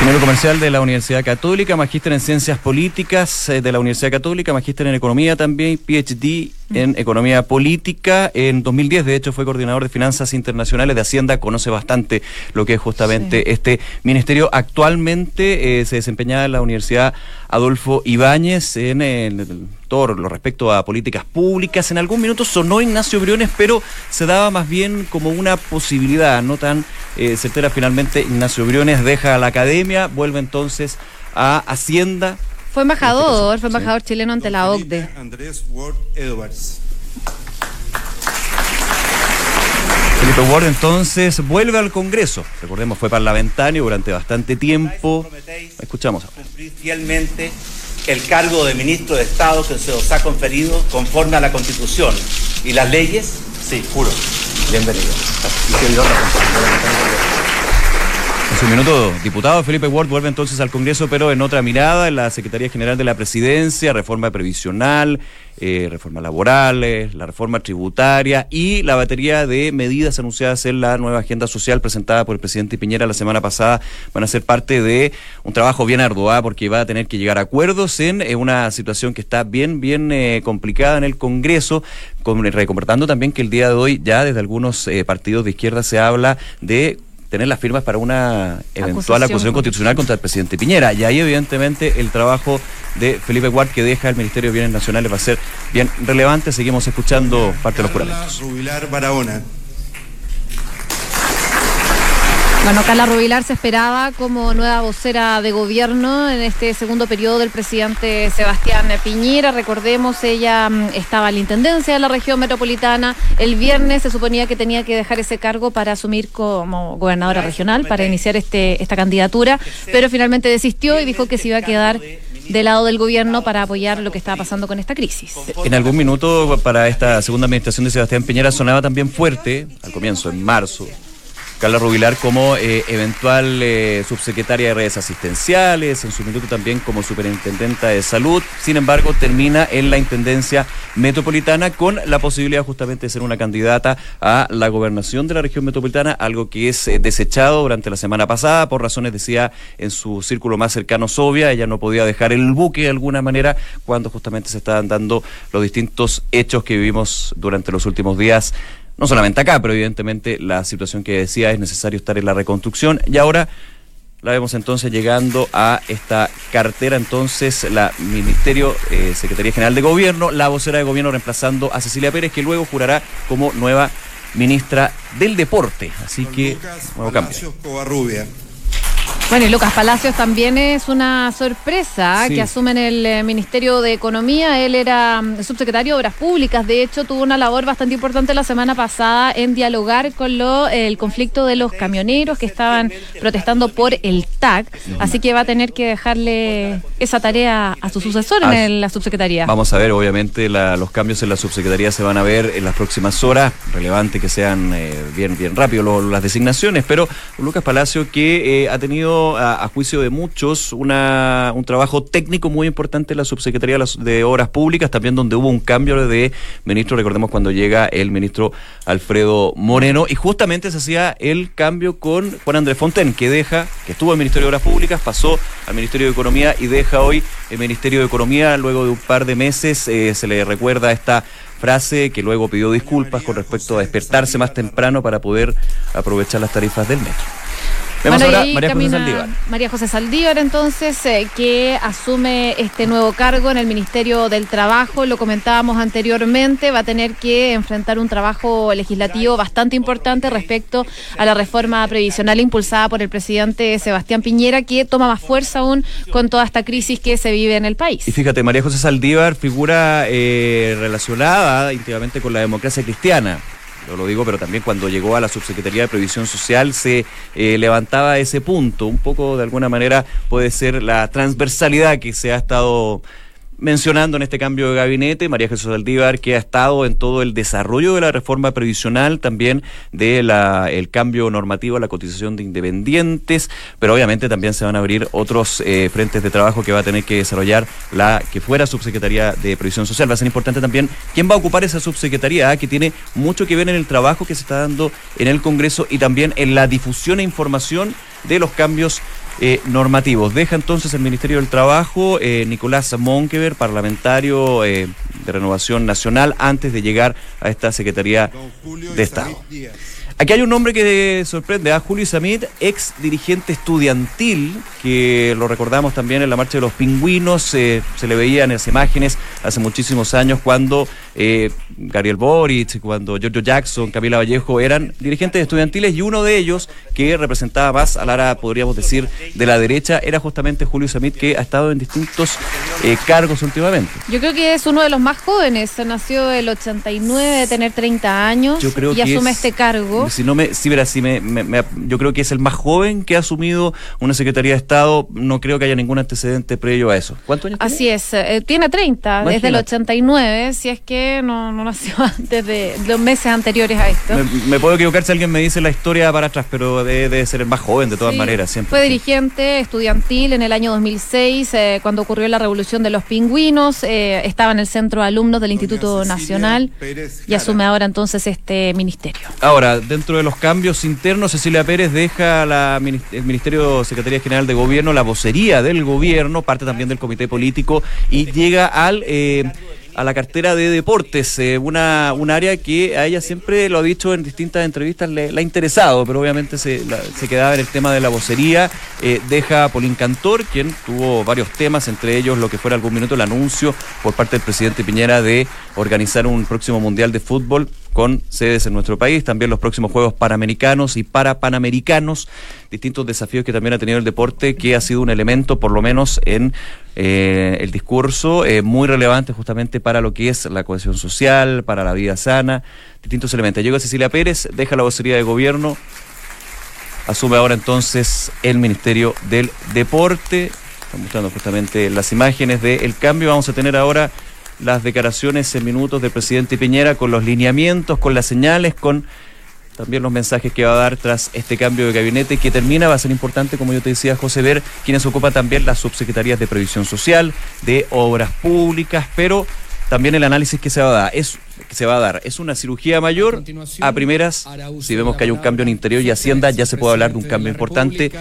Speaker 2: Ingeniero comercial de la Universidad Católica, magíster en Ciencias Políticas eh, de la Universidad Católica, magíster en Economía también, PhD en Economía Política. En 2010, de hecho, fue coordinador de Finanzas Internacionales de Hacienda, conoce bastante lo que es justamente este ministerio. Actualmente eh, se desempeñaba en la Universidad Adolfo Ibáñez en, todo lo respecto a políticas públicas. En algún minuto sonó Ignacio Briones, pero se daba más bien como una posibilidad, no tan eh, certera. Finalmente, Ignacio Briones deja la academia, vuelve entonces a Hacienda.
Speaker 1: Fue embajador, fue embajador chileno ante la OCDE.
Speaker 3: Andrés Ward Edwards.
Speaker 2: Felipe Ward entonces vuelve al Congreso. Recordemos, fue parlamentario durante bastante tiempo. Escuchamos ahora.
Speaker 4: Cumplir fielmente el cargo de ministro de Estado que se os ha conferido conforme a la Constitución y las leyes. Sí, juro. Bienvenido.
Speaker 2: Su minuto, diputado Felipe Ward vuelve entonces al Congreso, pero en otra mirada, en la Secretaría General de la Presidencia, reforma previsional, eh, reformas laborales, la reforma tributaria y la batería de medidas anunciadas en la nueva agenda social presentada por el presidente Piñera la semana pasada van a ser parte de un trabajo bien arduo, ¿ah? porque va a tener que llegar a acuerdos en eh, una situación que está bien, bien eh, complicada en el Congreso, con, también que el día de hoy ya desde algunos partidos de izquierda se habla de tener las firmas para una eventual acusación, constitucional contra el presidente Piñera. Y ahí, evidentemente, el trabajo de Felipe Guard que deja el Ministerio de Bienes Nacionales va a ser bien relevante. Seguimos escuchando parte de los juramentos.
Speaker 3: Barahona.
Speaker 1: Bueno, Carla Rubilar se esperaba como nueva vocera de gobierno en este segundo periodo del presidente Sebastián Piñera. Recordemos, ella mm, estaba en la intendencia de la región metropolitana. El viernes se suponía que tenía que dejar ese cargo para asumir como gobernadora regional, para iniciar este, esta candidatura, pero finalmente desistió y dijo que se iba a quedar del lado del gobierno para apoyar lo que estaba pasando con esta crisis.
Speaker 2: En algún minuto para esta segunda administración de Sebastián Piñera sonaba también fuerte, al comienzo, en marzo, Carla Rubilar como eh, eventual eh, subsecretaria de redes asistenciales, en su minuto también como superintendenta de salud. Sin embargo, termina en la Intendencia Metropolitana con la posibilidad justamente de ser una candidata a la gobernación de la región metropolitana, algo que es eh, desechado durante la semana pasada por razones, decía, en su círculo más cercano, Sobia. Ella no podía dejar el buque de alguna manera cuando justamente se estaban dando los distintos hechos que vivimos durante los últimos días no solamente acá, pero evidentemente la situación que decía es necesario estar en la reconstrucción y ahora la vemos entonces llegando a esta cartera, entonces la Ministerio, eh, Secretaría General de Gobierno, la vocera de Gobierno reemplazando a Cecilia Pérez, que luego jurará como nueva ministra del Deporte. Así que, nuevo cambio.
Speaker 1: Bueno, y Lucas Palacios también es una sorpresa que asume en el eh, Ministerio de Economía. Él era mm, subsecretario de Obras Públicas. De hecho, tuvo una labor bastante importante la semana pasada en dialogar con lo, el conflicto de los camioneros que estaban protestando por el TAC. Así que va a tener que dejarle esa tarea a su sucesor en la subsecretaría.
Speaker 2: Vamos a ver, obviamente, los cambios en la subsecretaría se van a ver en las próximas horas. Relevante que sean eh, bien, bien rápido las designaciones, pero Lucas Palacio que eh, ha tenido a, juicio de muchos, una, un trabajo técnico muy importante en la Subsecretaría de Obras Públicas, también donde hubo un cambio de ministro, recordemos cuando llega el ministro Alfredo Moreno, y justamente se hacía el cambio con Juan Andrés Fonten, que deja, que estuvo en el Ministerio de Obras Públicas, pasó al Ministerio de Economía y deja hoy el Ministerio de Economía, luego de un par de meses, eh, se le recuerda esta frase que luego pidió disculpas con respecto a despertarse más temprano para poder aprovechar las tarifas del metro.
Speaker 1: Vemos ahora María José Saldívar. María José Saldívar, entonces, eh, que asume este nuevo cargo en el Ministerio del Trabajo. Lo comentábamos anteriormente, va a tener que enfrentar un trabajo legislativo bastante importante respecto a la reforma previsional impulsada por el presidente Sebastián Piñera, que toma más fuerza aún con toda esta crisis que se vive en el país.
Speaker 2: Y fíjate, María José Saldívar figura eh, relacionada íntimamente con la democracia cristiana yo lo digo, pero también cuando llegó a la Subsecretaría de Previsión Social se eh, levantaba ese punto. Un poco, de alguna manera, puede ser la transversalidad que se ha estado mencionando en este cambio de gabinete, María Jesús Aldívar, que ha estado en todo el desarrollo de la reforma previsional, también del el cambio normativo a la cotización de independientes, pero obviamente también se van a abrir otros eh, frentes de trabajo que va a tener que desarrollar la que fuera subsecretaría de Previsión Social. Va a ser importante también quién va a ocupar esa subsecretaría, que tiene mucho que ver en el trabajo que se está dando en el Congreso y también en la difusión e información de los cambios eh, normativos. Deja entonces el Ministerio del Trabajo eh, Nicolás Monkever, parlamentario eh, de Renovación Nacional, antes de llegar a esta Secretaría de Estado. Aquí hay un nombre que sorprende, a ¿ah? Julio Samit, ex dirigente estudiantil, que lo recordamos también en la marcha de los pingüinos, se le veía en las imágenes hace muchísimos años cuando eh, Gabriel Boric, cuando Giorgio Jackson, Camila Vallejo eran dirigentes estudiantiles y uno de ellos que representaba más a Lara, podríamos decir, de la derecha, era justamente Julio Samit, que ha estado en distintos eh, cargos últimamente.
Speaker 1: Yo creo que es uno de los más jóvenes, nació el 89, de tener 30 años y asume este cargo.
Speaker 2: Si no me, si verás, si me, yo creo que es el más joven que ha asumido una Secretaría de Estado, no creo que haya ningún antecedente previo a eso. ¿Cuántos años
Speaker 1: Así es, eh, tiene 30, desde el 89, si es que no, no nació antes de los meses anteriores a esto.
Speaker 2: Me, puedo equivocar si alguien me dice la historia para atrás, pero debe, ser el más joven de todas maneras. Siempre.
Speaker 1: Fue dirigente estudiantil en el año 2006, eh, cuando ocurrió la revolución de los pingüinos. Eh, estaba en el centro de alumnos del Instituto Nacional y asume ahora entonces este ministerio.
Speaker 2: Ahora, dentro de los cambios internos, Cecilia Pérez deja la, el Ministerio Secretaría General de Gobierno, la vocería del gobierno, parte también del comité político y llega al... Eh, a la cartera de deportes, eh, una, un área que a ella siempre lo ha dicho en distintas entrevistas, le, ha interesado, pero obviamente se, se quedaba en el tema de la vocería. Eh, deja a Polín Cantor, quien tuvo varios temas, entre ellos lo que fuera algún minuto el anuncio por parte del presidente Piñera de organizar un próximo Mundial de Fútbol con sedes en nuestro país, también los próximos Juegos Panamericanos y para Panamericanos, distintos desafíos que también ha tenido el deporte, que ha sido un elemento, por lo menos en eh, el discurso, eh, muy relevante justamente para lo que es la cohesión social, para la vida sana, distintos elementos. Llega Cecilia Pérez, deja la vocería de gobierno, asume ahora entonces el Ministerio del Deporte. Están mostrando justamente las imágenes del cambio. Vamos a tener ahora las declaraciones en minutos del presidente Piñera con los lineamientos, con las señales, con también los mensajes que va a dar tras este cambio de gabinete que termina, va a ser importante, como yo te decía, José, ver quienes ocupan también las subsecretarías de Previsión Social, de Obras Públicas, pero también el análisis que se va a dar es que se va a dar es una cirugía mayor a primeras. Si vemos que hay un cambio en interior y hacienda ya se puede hablar de un cambio importante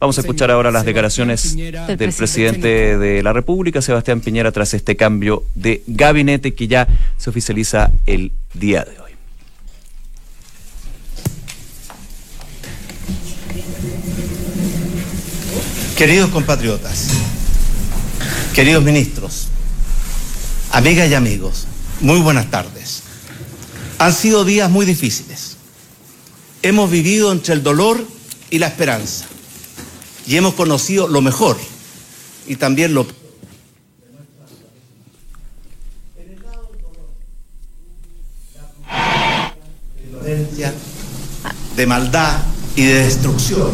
Speaker 2: Vamos a escuchar ahora las declaraciones del presidente de la República, Sebastián Piñera, tras este cambio de gabinete que ya se oficializa el día de hoy.
Speaker 5: Queridos compatriotas, queridos ministros, amigas y amigos, muy buenas tardes. Han sido días muy difíciles. Hemos vivido entre el dolor y la esperanza y hemos conocido lo mejor y también lo de maldad y de destrucción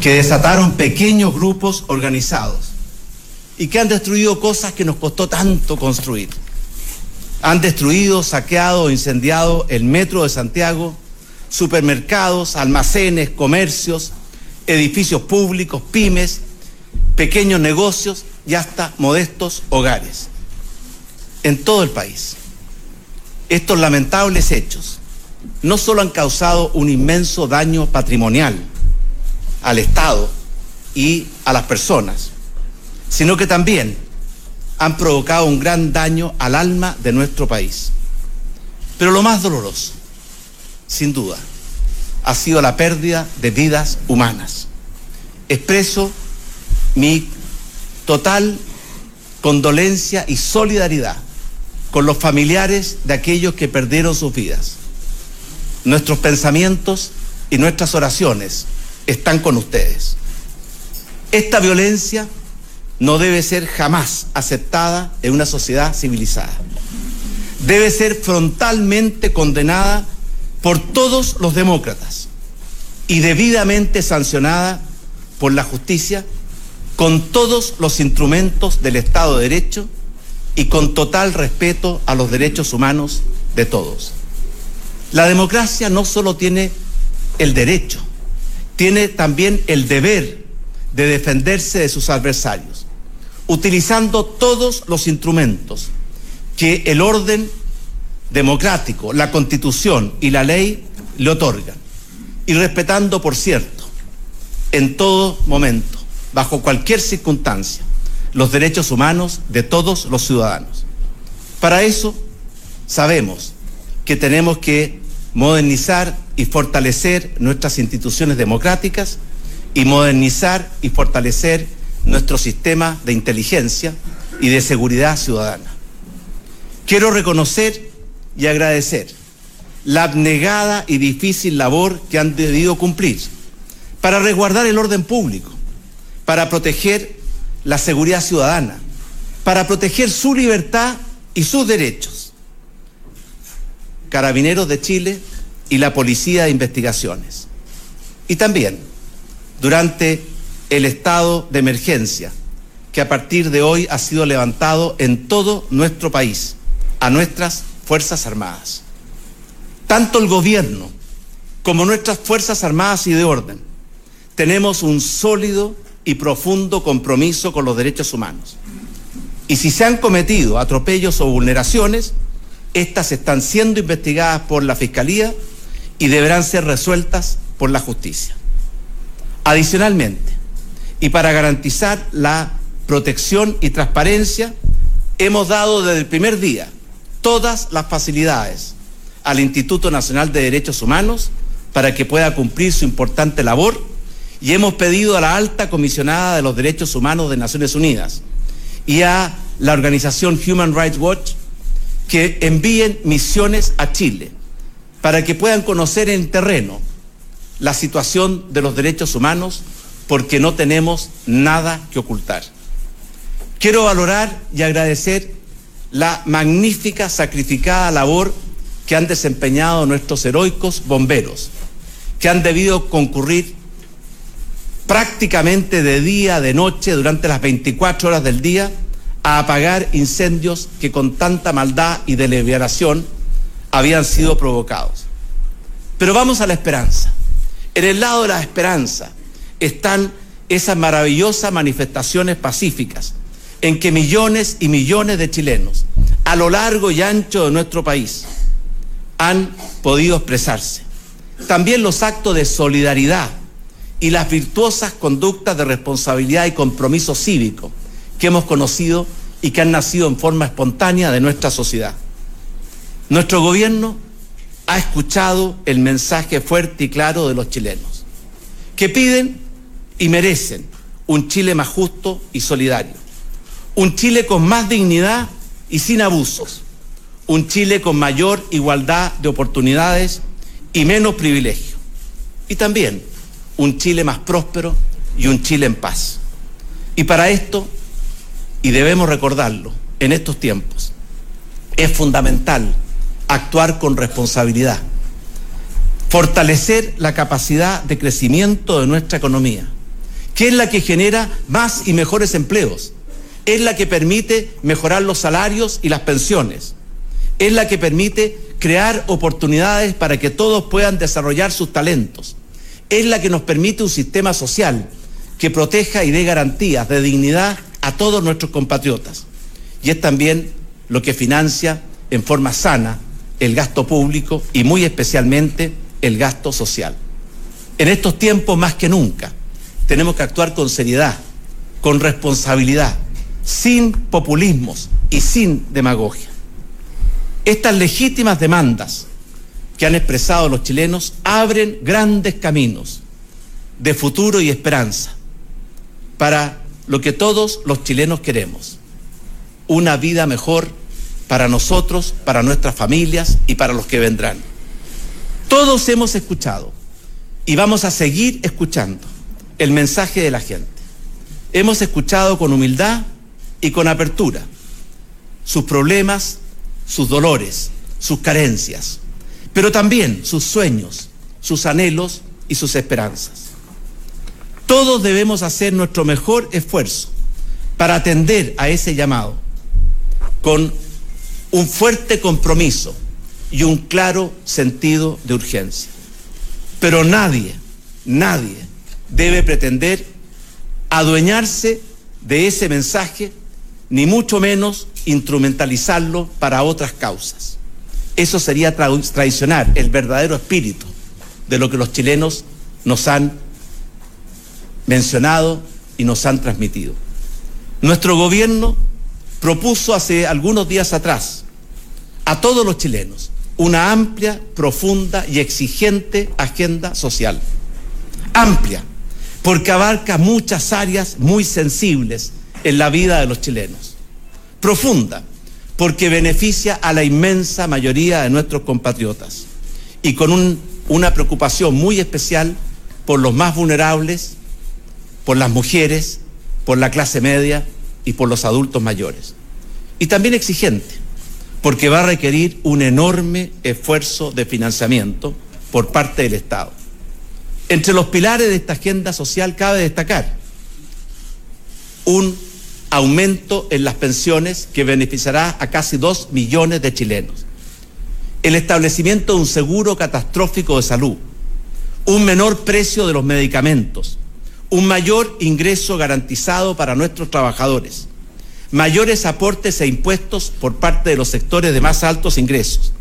Speaker 5: que desataron pequeños grupos organizados y que han destruido cosas que nos costó tanto construir. Han destruido, saqueado, incendiado el metro de Santiago, supermercados, almacenes, comercios, edificios públicos, pymes, pequeños negocios y hasta modestos hogares en todo el país. Estos lamentables hechos no solo han causado un inmenso daño patrimonial al Estado y a las personas, sino que también han provocado un gran daño al alma de nuestro país. Pero lo más doloroso, sin duda, ha sido la pérdida de vidas humanas. Expreso mi total condolencia y solidaridad con los familiares de aquellos que perdieron sus vidas. Nuestros pensamientos y nuestras oraciones están con ustedes. Esta violencia no debe ser jamás aceptada en una sociedad civilizada. Debe ser frontalmente condenada por todos los demócratas y debidamente sancionada por la justicia con todos los instrumentos del Estado de Derecho y con total respeto a los derechos humanos de todos. La democracia no solo tiene el derecho, tiene también el deber de defenderse de sus adversarios, utilizando todos los instrumentos que el orden democrático, la constitución y la ley le otorgan. Y respetando, por cierto, en todo momento, bajo cualquier circunstancia, los derechos humanos de todos los ciudadanos. Para eso sabemos que tenemos que modernizar y fortalecer nuestras instituciones democráticas y modernizar y fortalecer nuestro sistema de inteligencia y de seguridad ciudadana. Quiero reconocer y agradecer la abnegada y difícil labor que han debido cumplir para resguardar el orden público, para proteger la seguridad ciudadana, para proteger su libertad y sus derechos. Carabineros de Chile y la Policía de Investigaciones. Y también durante el estado de emergencia que a partir de hoy ha sido levantado en todo nuestro país a nuestras Fuerzas Armadas. Tanto el gobierno como nuestras Fuerzas Armadas y de orden tenemos un sólido y profundo compromiso con los derechos humanos. Y si se han cometido atropellos o vulneraciones, estas están siendo investigadas por la Fiscalía y deberán ser resueltas por la justicia. Adicionalmente, y para garantizar la protección y transparencia, hemos dado desde el primer día todas las facilidades al Instituto Nacional de Derechos Humanos para que pueda cumplir su importante labor y hemos pedido a la alta comisionada de los derechos humanos de Naciones Unidas y a la organización Human Rights Watch que envíen misiones a Chile para que puedan conocer en terreno la situación de los derechos humanos porque no tenemos nada que ocultar. Quiero valorar y agradecer la magnífica, sacrificada labor que han desempeñado nuestros heroicos bomberos, que han debido concurrir prácticamente de día, de noche, durante las 24 horas del día, a apagar incendios que con tanta maldad y deliberación habían sido provocados. Pero vamos a la esperanza. En el lado de la esperanza están esas maravillosas manifestaciones pacíficas en que millones y millones de chilenos a lo largo y ancho de nuestro país han podido expresarse. También los actos de solidaridad y las virtuosas conductas de responsabilidad y compromiso cívico que hemos conocido y que han nacido en forma espontánea de nuestra sociedad. Nuestro gobierno ha escuchado el mensaje fuerte y claro de los chilenos, que piden y merecen un Chile más justo y solidario, un Chile con más dignidad y sin abusos, un Chile con mayor igualdad de oportunidades y menos privilegio, y también un Chile más próspero y un Chile en paz. Y para esto, y debemos recordarlo en estos tiempos, es fundamental actuar con responsabilidad, fortalecer la capacidad de crecimiento de nuestra economía, que es la que genera más y mejores empleos, es la que permite mejorar los salarios y las pensiones, es la que permite crear oportunidades para que todos puedan desarrollar sus talentos, es la que nos permite un sistema social que proteja y dé garantías de dignidad a todos nuestros compatriotas. Y es también lo que financia en forma sana el gasto público y muy especialmente el gasto social. En estos tiempos más que nunca tenemos que actuar con seriedad, con responsabilidad, sin populismos y sin demagogia. Estas legítimas demandas que han expresado los chilenos abren grandes caminos de futuro y esperanza para lo que todos los chilenos queremos, una vida mejor para nosotros, para nuestras familias y para los que vendrán. Todos hemos escuchado y vamos a seguir escuchando el mensaje de la gente. Hemos escuchado con humildad y con apertura sus problemas, sus dolores, sus carencias, pero también sus sueños, sus anhelos y sus esperanzas. Todos debemos hacer nuestro mejor esfuerzo para atender a ese llamado con un fuerte compromiso y un claro sentido de urgencia. Pero nadie, nadie debe pretender adueñarse de ese mensaje, ni mucho menos instrumentalizarlo para otras causas. Eso sería traicionar el verdadero espíritu de lo que los chilenos nos han mencionado y nos han transmitido. Nuestro gobierno propuso hace algunos días atrás a todos los chilenos una amplia, profunda y exigente agenda social. Amplia, porque abarca muchas áreas muy sensibles en la vida de los chilenos. Profunda, porque beneficia a la inmensa mayoría de nuestros compatriotas y con una preocupación muy especial por los más vulnerables, por las mujeres, por la clase media y por los adultos mayores. Y también exigente, porque va a requerir un enorme esfuerzo de financiamiento por parte del Estado. Entre los pilares de esta agenda social cabe destacar un aumento en las pensiones que beneficiará a casi dos millones de chilenos, el establecimiento de un seguro catastrófico de salud, un menor precio de los medicamentos, un mayor ingreso garantizado para nuestros trabajadores, mayores aportes e impuestos por parte de los sectores de más altos ingresos,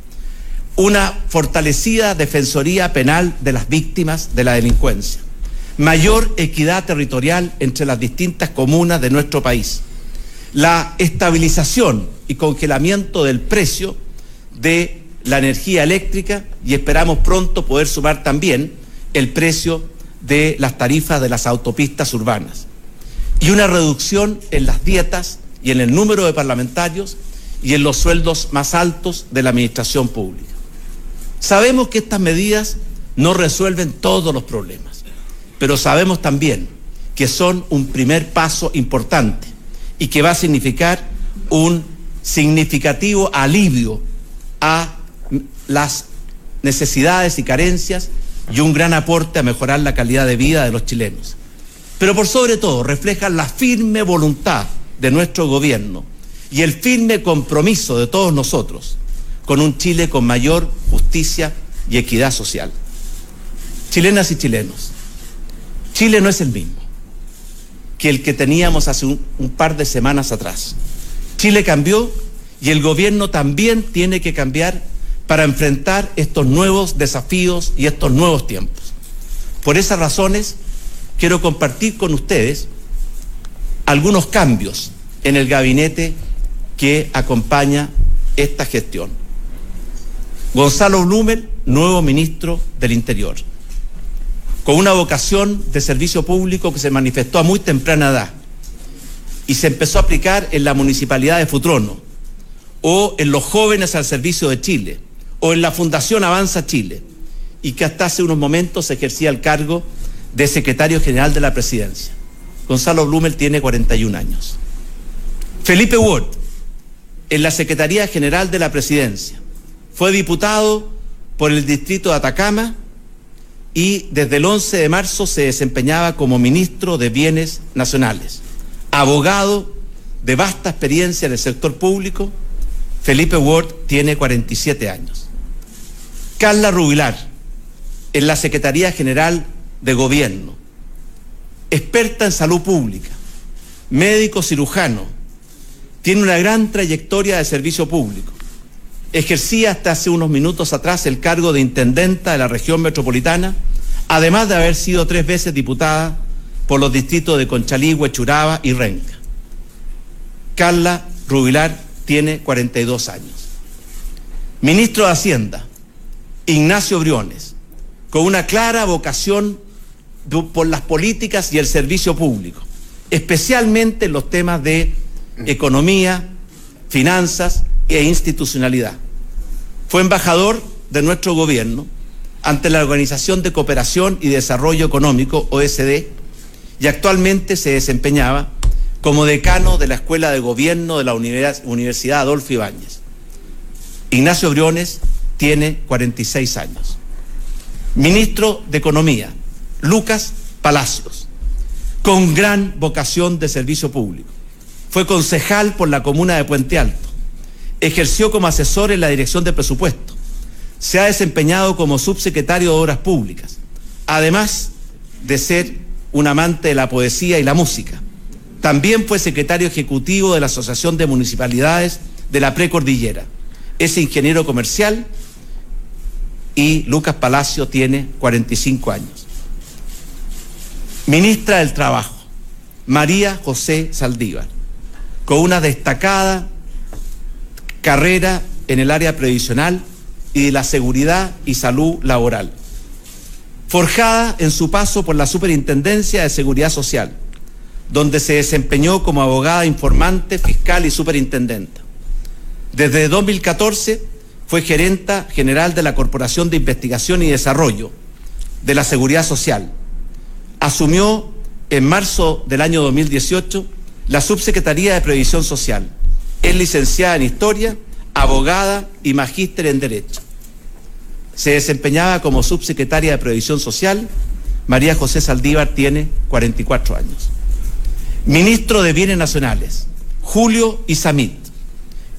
Speaker 5: una fortalecida defensoría penal de las víctimas de la delincuencia, mayor equidad territorial entre las distintas comunas de nuestro país, la estabilización y congelamiento del precio de la energía eléctrica y esperamos pronto poder sumar también el precio de las tarifas de las autopistas urbanas. Y una reducción en las dietas y en el número de parlamentarios y en los sueldos más altos de la administración pública. Sabemos que estas medidas no resuelven todos los problemas, pero sabemos también que son un primer paso importante y que va a significar un significativo alivio a las necesidades y carencias y un gran aporte a mejorar la calidad de vida de los chilenos. Pero por sobre todo reflejan la firme voluntad de nuestro gobierno y el firme compromiso de todos nosotros con un Chile con mayor justicia y equidad social. Chilenas y chilenos, Chile no es el mismo que el que teníamos hace un, par de semanas atrás. Chile cambió y el gobierno también tiene que cambiar para enfrentar estos nuevos desafíos y estos nuevos tiempos. Por esas razones, quiero compartir con ustedes algunos cambios en el gabinete que acompaña esta gestión. Gonzalo Blumel, nuevo ministro del Interior, con una vocación de servicio público que se manifestó a muy temprana edad y se empezó a aplicar en la municipalidad de Futrono o en los jóvenes al servicio de Chile o en la Fundación Avanza Chile y que hasta hace unos momentos ejercía el cargo de secretario general de la presidencia. Gonzalo Blumel tiene 41 años. Felipe Ward, en la Secretaría General de la Presidencia, fue diputado por el distrito de Atacama y desde el 11 de marzo se desempeñaba como ministro de Bienes Nacionales. Abogado de vasta experiencia en el sector público, Felipe Ward tiene 47 años. Carla Rubilar, en la Secretaría General de Gobierno, experta en salud pública, médico cirujano, tiene una gran trayectoria de servicio público. Ejercía hasta hace unos minutos atrás el cargo de intendenta de la región metropolitana, además de haber sido tres veces diputada por los distritos de Conchaligüe, Churaba y Renca. Carla Rubilar tiene 42 años. Ministro de Hacienda, Ignacio Briones, con una clara vocación por las políticas y el servicio público, especialmente en los temas de economía, finanzas e institucionalidad. Fue embajador de nuestro gobierno ante la Organización de Cooperación y Desarrollo Económico, OSD, y actualmente se desempeñaba como decano de la Escuela de Gobierno de la Universidad Adolfo Ibáñez. Ignacio Briones tiene 46 años. Ministro de Economía, Lucas Palacios, con gran vocación de servicio público. Fue concejal por la comuna de Puente Alto. Ejerció como asesor en la dirección de presupuesto. Se ha desempeñado como subsecretario de Obras Públicas. Además de ser un amante de la poesía y la música. También fue secretario ejecutivo de la Asociación de Municipalidades de la Precordillera. Es ingeniero comercial y Lucas Palacio tiene 45 años. Ministra del Trabajo, María José Saldívar, con una destacada carrera en el área previsional y de la seguridad y salud laboral. Forjada en su paso por la Superintendencia de Seguridad Social, donde se desempeñó como abogada informante, fiscal y superintendenta. Desde 2014 fue gerenta general de la Corporación de Investigación y Desarrollo de la Seguridad Social. Asumió en marzo del año 2018 la Subsecretaría de Previsión Social. Es licenciada en Historia, abogada y magíster en Derecho. Se desempeñaba como subsecretaria de Previsión Social. María José Saldívar tiene 44 años. Ministro de Bienes Nacionales, Julio Isamit,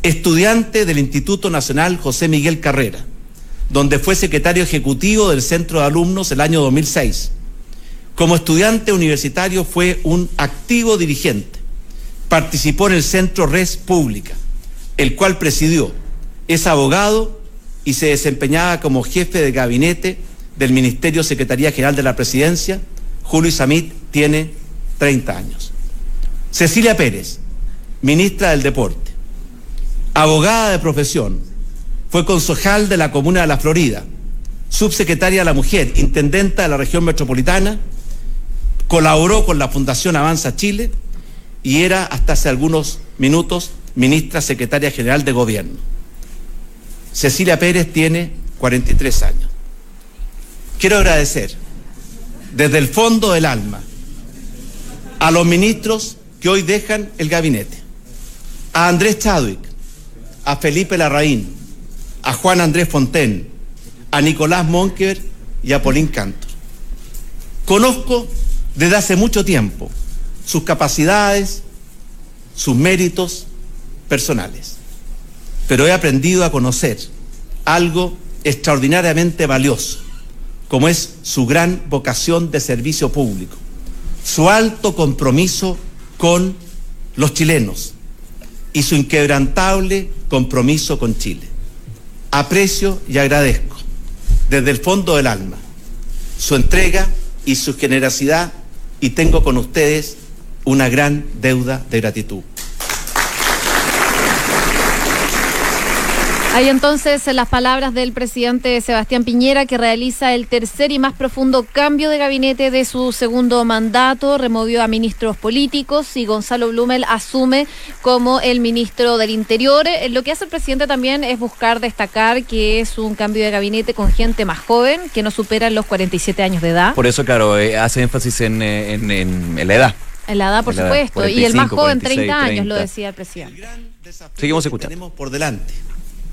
Speaker 5: estudiante del Instituto Nacional José Miguel Carrera, donde fue secretario ejecutivo del Centro de Alumnos el año 2006. Como estudiante universitario fue un activo dirigente. Participó en el Centro Res Pública, el cual presidió. Es abogado y se desempeñaba como jefe de gabinete del Ministerio Secretaría General de la Presidencia. Julio Isamit tiene 30 años. Cecilia Pérez, ministra del Deporte, abogada de profesión, fue concejal de la Comuna de la Florida, subsecretaria de la Mujer, intendenta de la región metropolitana, colaboró con la Fundación Avanza Chile y era hasta hace algunos minutos ministra secretaria general de gobierno. Cecilia Pérez tiene 43 años. Quiero agradecer desde el fondo del alma a los ministros que hoy dejan el gabinete. A Andrés Chadwick, a Felipe Larraín, a Juan Andrés Fonten, a Nicolás Monker y a Polín Cantor. Conozco desde hace mucho tiempo sus capacidades, sus méritos personales, pero he aprendido a conocer algo extraordinariamente valioso, como es su gran vocación de servicio público, su alto compromiso con los chilenos y su inquebrantable compromiso con Chile. Aprecio y agradezco desde el fondo del alma su entrega y su generosidad y tengo con ustedes una gran deuda de gratitud.
Speaker 1: Hay entonces las palabras del presidente Sebastián Piñera que realiza el tercer y más profundo cambio de gabinete de su segundo mandato, removió a ministros políticos y Gonzalo Blumel asume como el ministro del Interior. Eh, lo que hace el presidente también es buscar destacar que es un cambio de gabinete con gente más joven, que no supera los 47 años de edad.
Speaker 2: Por eso, claro, eh, hace énfasis en, eh, en, en, en la edad.
Speaker 1: La edad, por
Speaker 2: la
Speaker 1: supuesto. y el más
Speaker 2: 45,
Speaker 1: joven,
Speaker 2: 46,
Speaker 1: 30 años, lo
Speaker 2: 30.
Speaker 1: decía el presidente.
Speaker 2: Seguimos
Speaker 5: que
Speaker 2: escuchando.
Speaker 5: Tenemos por delante.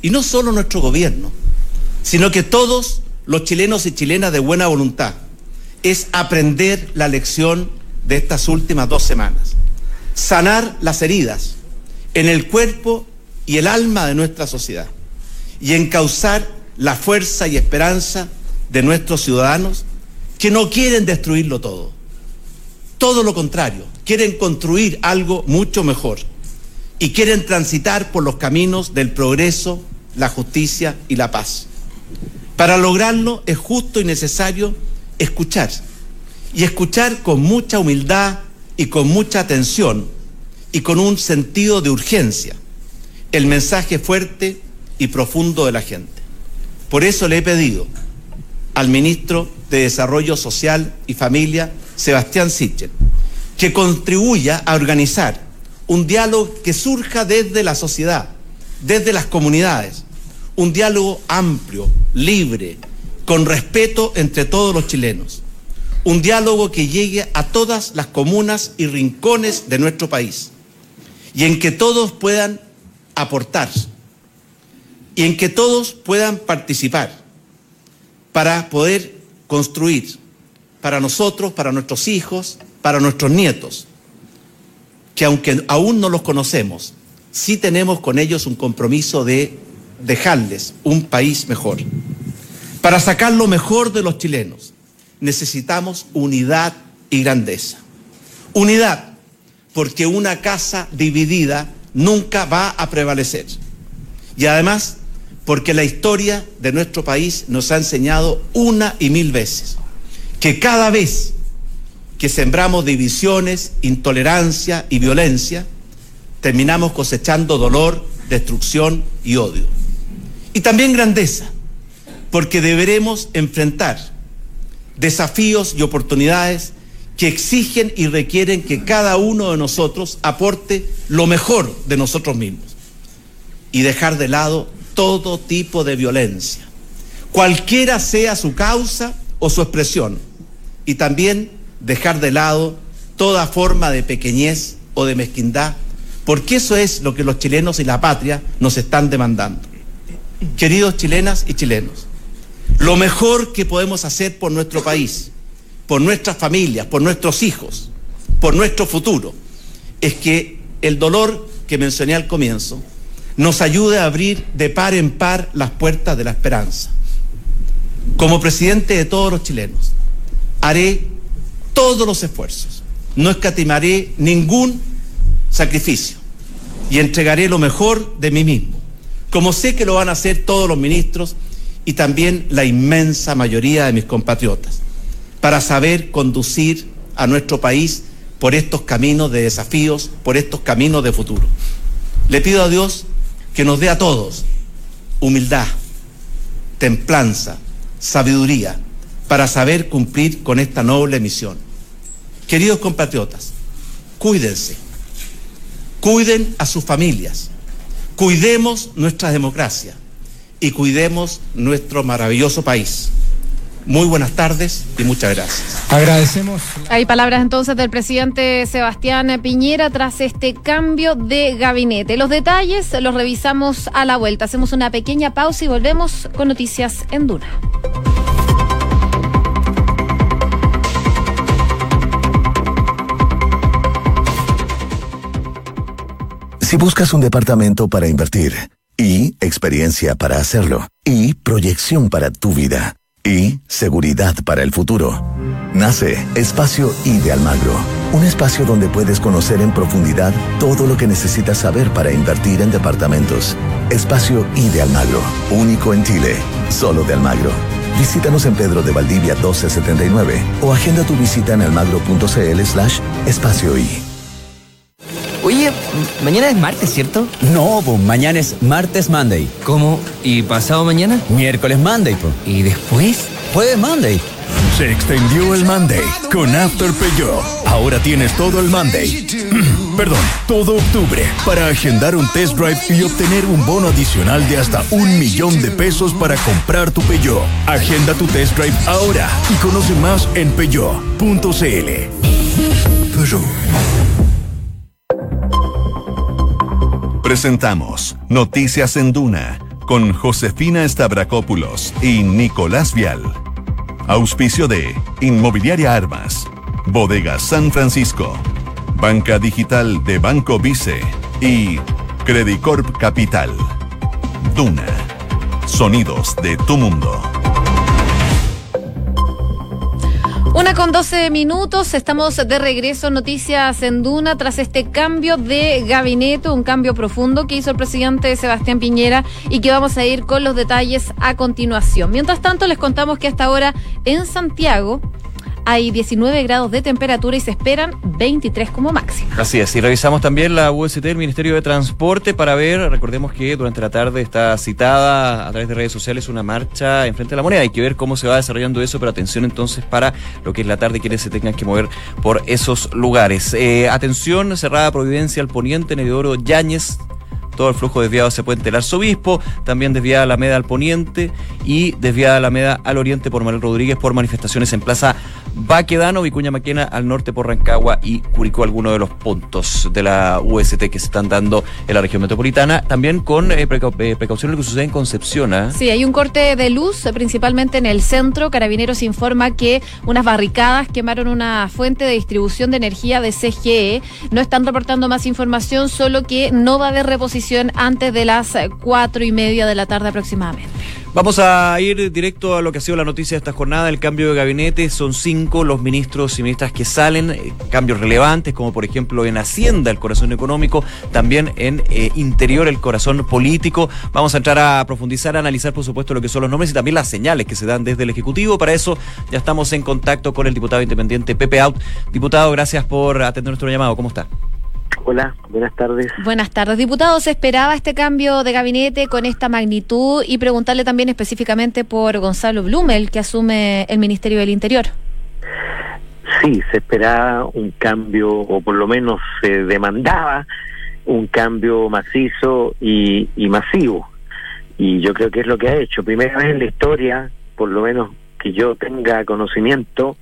Speaker 5: Y no solo nuestro gobierno, sino que todos los chilenos y chilenas de buena voluntad es aprender la lección de estas últimas dos semanas. Sanar las heridas en el cuerpo y el alma de nuestra sociedad y encauzar la fuerza y esperanza de nuestros ciudadanos que no quieren destruirlo todo. Todo lo contrario, quieren construir algo mucho mejor y quieren transitar por los caminos del progreso, la justicia y la paz. Para lograrlo es justo y necesario escuchar, y escuchar con mucha humildad y con mucha atención y con un sentido de urgencia el mensaje fuerte y profundo de la gente. Por eso le he pedido al ministro de Desarrollo Social y Familia, Sebastián Sichel, que contribuya a organizar un diálogo que surja desde la sociedad, desde las comunidades, un diálogo amplio, libre, con respeto entre todos los chilenos, un diálogo que llegue a todas las comunas y rincones de nuestro país. Y en que todos puedan aportar. Y en que todos puedan participar para poder construir para nosotros, para nuestros hijos, para nuestros nietos, que aunque aún no los conocemos, sí tenemos con ellos un compromiso de dejarles un país mejor. Para sacar lo mejor de los chilenos necesitamos unidad y grandeza. Unidad, porque una casa dividida nunca va a prevalecer. Y además, porque la historia de nuestro país nos ha enseñado una y mil veces que cada vez que sembramos divisiones, intolerancia y violencia, terminamos cosechando dolor, destrucción y odio. Y también grandeza, porque deberemos enfrentar desafíos y oportunidades que exigen y requieren que cada uno de nosotros aporte lo mejor de nosotros mismos y dejar de lado todo tipo de violencia, cualquiera sea su causa o su expresión, y también dejar de lado toda forma de pequeñez o de mezquindad, porque eso es lo que los chilenos y la patria nos están demandando. Queridos chilenas y chilenos, lo mejor que podemos hacer por nuestro país, por nuestras familias, por nuestros hijos, por nuestro futuro, es que el dolor que mencioné al comienzo nos ayude a abrir de par en par las puertas de la esperanza. Como presidente de todos los chilenos, haré todos los esfuerzos, no escatimaré ningún sacrificio y entregaré lo mejor de mí mismo, como sé que lo van a hacer todos los ministros y también la inmensa mayoría de mis compatriotas, para saber conducir a nuestro país por estos caminos de desafíos, por estos caminos de futuro. Le pido a Dios que nos dé a todos humildad, templanza, sabiduría, para saber cumplir con esta noble misión. Queridos compatriotas, cuídense, cuiden a sus familias, cuidemos nuestra democracia y cuidemos nuestro maravilloso país. Muy buenas tardes y muchas gracias.
Speaker 1: Agradecemos. Hay palabras entonces del presidente Sebastián Piñera tras este cambio de gabinete. Los detalles los revisamos a la vuelta. Hacemos una pequeña pausa y volvemos con noticias en Duna.
Speaker 6: Si buscas un departamento para invertir y experiencia para hacerlo y proyección para tu vida y seguridad para el futuro. Nace Espacio I de Almagro, un espacio donde puedes conocer en profundidad todo lo que necesitas saber para invertir en departamentos. Espacio I de Almagro, único en Chile, solo de Almagro. Visítanos en Pedro de Valdivia 1279 o agenda tu visita en almagro.cl slash espacio I.
Speaker 7: Oye, mañana es martes, ¿cierto?
Speaker 8: No, pues mañana es martes Monday.
Speaker 7: ¿Cómo? ¿Y pasado mañana?
Speaker 8: Miércoles Monday, pues.
Speaker 7: ¿Y después?
Speaker 8: Jueves Monday.
Speaker 9: Se extendió el Monday con After Peugeot. Ahora tienes todo el Monday. Perdón, todo octubre para agendar un test drive y obtener un bono adicional de hasta un millón de pesos para comprar tu Peugeot. Agenda tu test drive ahora y conoce más en peugeot.cl. Peugeot.
Speaker 10: Presentamos Noticias en Duna con Josefina Stavrakopoulos y Nicolás Vial. Auspicio de Inmobiliaria Armas, Bodega San Francisco, Banca Digital de Banco Vice y Credicorp Capital. Duna. Sonidos de tu mundo.
Speaker 1: Una con 12 minutos, estamos de regreso, noticias en Duna, tras este cambio de gabinete, un cambio profundo que hizo el presidente Sebastián Piñera y que vamos a ir con los detalles a continuación. Mientras tanto, les contamos que hasta ahora en Santiago hay 19 grados de temperatura y se esperan 23 como máximo.
Speaker 2: Así es, y revisamos también la UST, el Ministerio de Transporte, para ver, recordemos que durante la tarde está citada a través de redes sociales una marcha en frente a la moneda. Hay que ver cómo se va desarrollando eso, pero atención entonces para lo que es la tarde, quienes se tengan que mover por esos lugares. Eh, atención, cerrada Providencia al Poniente, Oro Yáñez, todo el flujo desviado hacia Puente el Arzobispo, también desviada Alameda al Poniente y desviada Alameda al Oriente por Manuel Rodríguez por manifestaciones en Plaza Baquedano, Vicuña Maquena al norte por Rancagua y Curicó, algunos de los puntos de la UST que se están dando en la región metropolitana, también con eh, eh precaución lo que sucede en Concepción. ¿ah?
Speaker 1: Sí, hay un corte de luz, principalmente en el centro. Carabineros informa que unas barricadas quemaron una fuente de distribución de energía de CGE. No están reportando más información, solo que no va a haber reposición antes de las cuatro y media de la tarde aproximadamente.
Speaker 2: Vamos a ir directo a lo que ha sido la noticia de esta jornada, el cambio de gabinete. Son cinco los ministros y ministras que salen, eh, cambios relevantes, como por ejemplo en Hacienda, el corazón económico, también en eh, Interior, el corazón político. Vamos a entrar a profundizar, a analizar por supuesto lo que son los nombres y también las señales que se dan desde el Ejecutivo. Para eso ya estamos en contacto con el diputado independiente Pepe Out. Diputado, gracias por atender nuestro llamado. ¿Cómo está?
Speaker 11: Hola, buenas tardes.
Speaker 1: Buenas tardes. Diputado, ¿se esperaba este cambio de gabinete con esta magnitud? Y preguntarle también específicamente por Gonzalo Blumel, que asume el Ministerio del Interior.
Speaker 11: Sí, se esperaba un cambio, o por lo menos se demandaba un cambio macizo y, y masivo. Y yo creo que es lo que ha hecho. Primera vez en la historia, por lo menos que yo tenga conocimiento,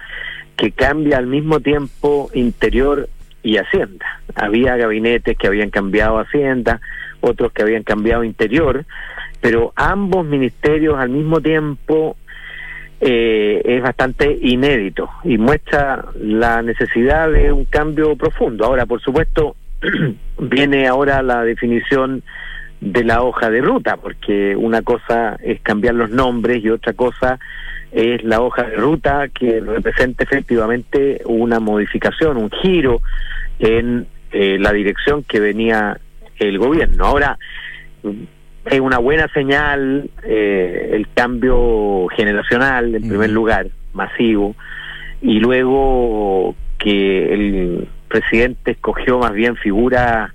Speaker 11: que cambia al mismo tiempo interior y Hacienda. Había gabinetes que habían cambiado Hacienda, otros que habían cambiado Interior, pero ambos ministerios al mismo tiempo eh, es bastante inédito y muestra la necesidad de un cambio profundo. Ahora, por supuesto, viene ahora la definición de la hoja de ruta, porque una cosa es cambiar los nombres y otra cosa es la hoja de ruta que representa efectivamente una modificación, un giro en eh, la dirección que venía el gobierno. Ahora, es una buena señal eh, el cambio generacional, en primer lugar, masivo, y luego que el presidente escogió más bien figuras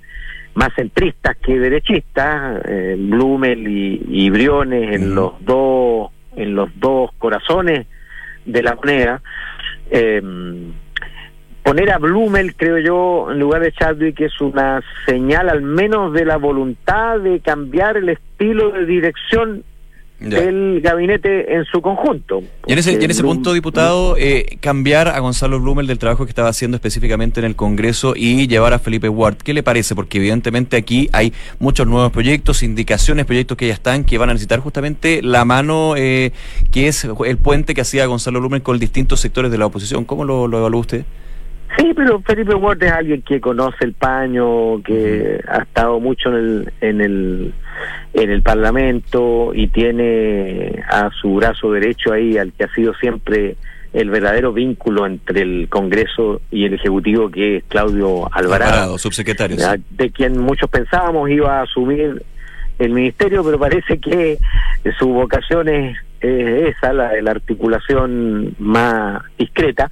Speaker 11: más centristas que derechistas, eh, Blumel y, Briones en los dos en los dos corazones de la moneda. Eh, poner a Blumel, creo yo, en lugar de Chadwick es una señal al menos de la voluntad de cambiar el estilo de dirección del gabinete en su conjunto.
Speaker 2: Y en ese, en ese punto, diputado, eh, cambiar a Gonzalo Blumel del trabajo que estaba haciendo específicamente en el Congreso y llevar a Felipe Ward, ¿qué le parece? Porque evidentemente aquí hay muchos nuevos proyectos, indicaciones, proyectos que ya están, que van a necesitar justamente la mano eh, que es el puente que hacía Gonzalo Blumel con distintos sectores de la oposición. ¿Cómo lo, lo evalúa usted?
Speaker 11: Sí, pero Felipe Ward es alguien que conoce el paño, que ha estado mucho en el, en el en el Parlamento y tiene a su brazo derecho ahí al que ha sido siempre el verdadero vínculo entre el Congreso y el Ejecutivo, que es Claudio Alvarado, Alvarado
Speaker 2: subsecretario,
Speaker 11: de quien muchos pensábamos iba a asumir el ministerio, pero parece que su vocación es esa, la de la articulación más discreta.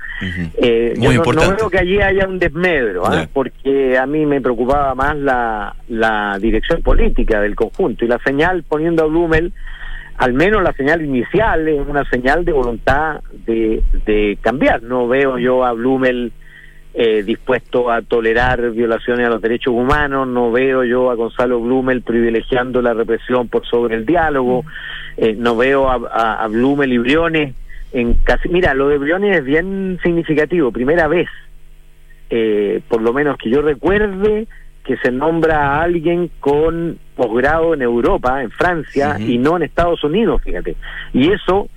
Speaker 11: eh, yo no, veo que allí haya un desmedro, ¿ah? porque a mí me preocupaba más la, la dirección política del conjunto y la señal poniendo a Blumel, al menos la señal inicial, es una señal de voluntad de, de cambiar. No veo yo a Blumel eh, dispuesto a tolerar violaciones a los derechos humanos. No veo yo a Gonzalo Blumel privilegiando la represión por sobre el diálogo. Eh, no veo a, a, Blumel y Briones en casi. Mira, lo de Briones es bien significativo. Primera vez, eh, por lo menos que yo recuerde, que se nombra a alguien con posgrado en Europa, en Francia, y no en Estados Unidos, fíjate. Y eso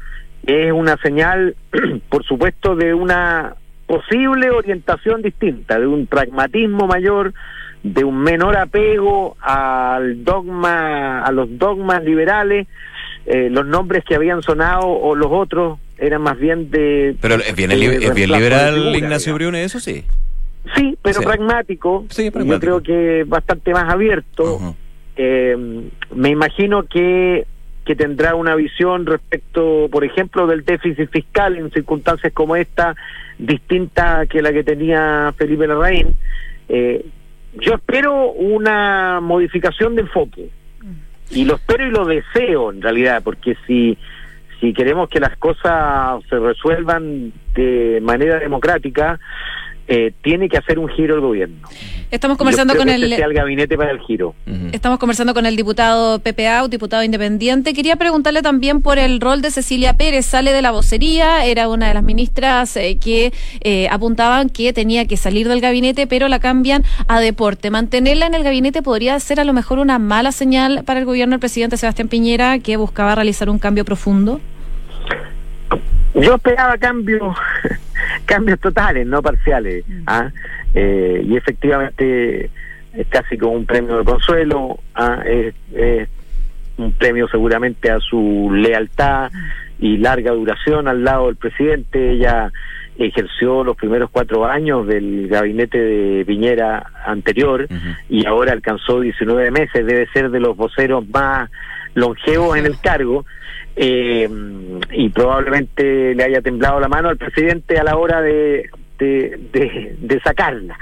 Speaker 11: es una señal, por supuesto, de una posible orientación distinta, de un pragmatismo mayor, de un menor apego al dogma, a los dogmas liberales, eh, los nombres que habían sonado o los otros eran más bien de...
Speaker 2: Pero es bien, es bien liberal Ignacio Briones, eso sí.
Speaker 11: Sí, pero pragmático, sí, Yo creo que bastante más abierto. eh, me imagino que que tendrá una visión respecto, por ejemplo, del déficit fiscal en circunstancias como esta, distinta que la que tenía Felipe Larraín. Eh, yo espero una modificación de enfoque y lo espero y lo deseo en realidad, porque si si queremos que las cosas se resuelvan de manera democrática, eh, tiene que hacer un giro el gobierno.
Speaker 1: Estamos conversando con
Speaker 11: el, gabinete para el giro.
Speaker 1: Estamos conversando con el diputado PPA, diputado independiente. Quería preguntarle también por el rol de Cecilia Pérez. Sale de la vocería, era una de las ministras eh, que eh, apuntaban que tenía que salir del gabinete, pero la cambian a deporte. Mantenerla en el gabinete podría ser a lo mejor una mala señal para el gobierno del presidente Sebastián Piñera, que buscaba realizar un cambio profundo.
Speaker 11: Yo esperaba cambios, cambios totales, no parciales. Mm. ¿ah? Eh, y efectivamente es casi como un premio de consuelo, ¿ah? es, un premio seguramente a su lealtad y larga duración al lado del presidente. Ella ejerció los primeros cuatro años del gabinete de Piñera anterior y ahora alcanzó 19 meses, debe ser de los voceros más longevos en el cargo eh, y probablemente le haya temblado la mano al presidente a la hora de, de, de, sacarla.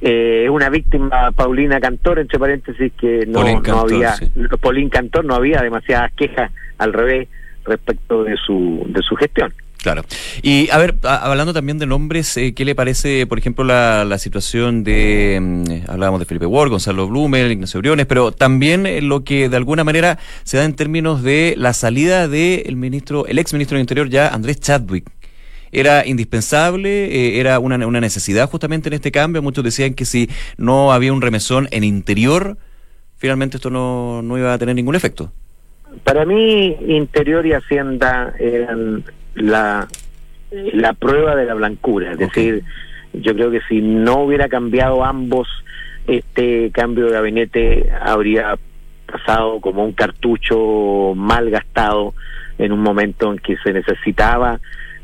Speaker 11: Eh, es una víctima Paulina Cantor, entre paréntesis, que no, no había, Paulín Cantor no había demasiadas quejas al revés respecto de su, de su gestión.
Speaker 2: Claro. Y a ver, hablando también de nombres, eh, ¿qué le parece, por ejemplo, la, la situación de, mm, hablábamos de Felipe Ward, Gonzalo Blumer, Ignacio Briones, pero también eh, lo que de alguna manera se da en términos de la salida del ministro, el ex ministro del Interior ya, Andrés Chadwick? era indispensable, eh, era una, una, necesidad justamente en este cambio. Muchos decían que si no había un remesón en interior, finalmente esto no, no iba a tener ningún efecto.
Speaker 11: Para mí, interior y hacienda eran la, la prueba de la blancura. Es decir, yo creo que si no hubiera cambiado ambos este cambio de gabinete habría pasado como un cartucho mal gastado en un momento en que se necesitaba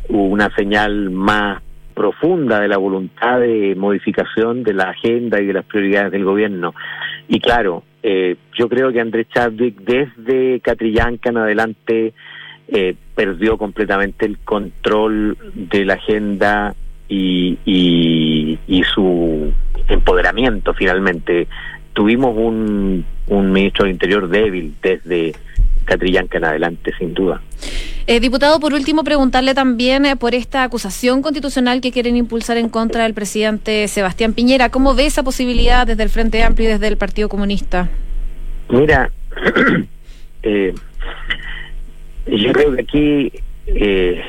Speaker 11: una señal más profunda de la voluntad de modificación de la agenda y de las prioridades del gobierno. Y claro, eh, yo creo que Andrés Chadwick desde Catrillanca en adelante eh, perdió completamente el control de la agenda y, y, y su empoderamiento finalmente. Tuvimos un, un ministro del Interior débil desde Catrillanca en adelante, sin duda.
Speaker 1: Eh, diputado, por último, preguntarle también eh, por esta acusación constitucional que quieren impulsar en contra del presidente Sebastián Piñera. ¿Cómo ve esa posibilidad desde el Frente Amplio y desde el Partido Comunista?
Speaker 11: Mira, eh, yo creo que aquí eh,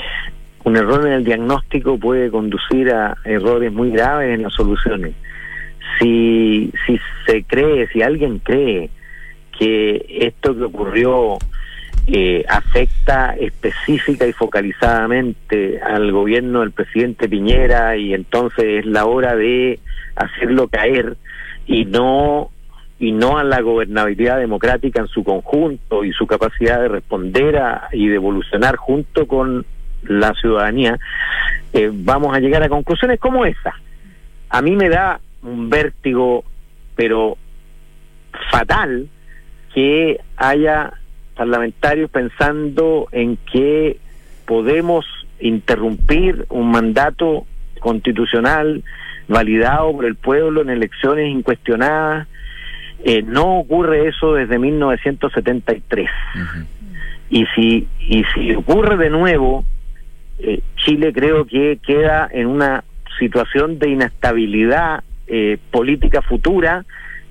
Speaker 11: un error en el diagnóstico puede conducir a errores muy graves en las soluciones. Si, si se cree, si alguien cree que esto que ocurrió eh, afecta específica y focalizadamente al gobierno del presidente Piñera y entonces es la hora de hacerlo caer y no y no a la gobernabilidad democrática en su conjunto y su capacidad de responder a, y de evolucionar junto con la ciudadanía, eh, vamos a llegar a conclusiones como esa. A mí me da un vértigo, pero fatal, que haya parlamentarios pensando en que podemos interrumpir un mandato constitucional validado por el pueblo en elecciones incuestionadas. Eh, no ocurre eso desde 1973. Y si y si ocurre de nuevo, eh, Chile creo que queda en una situación de inestabilidad eh, política futura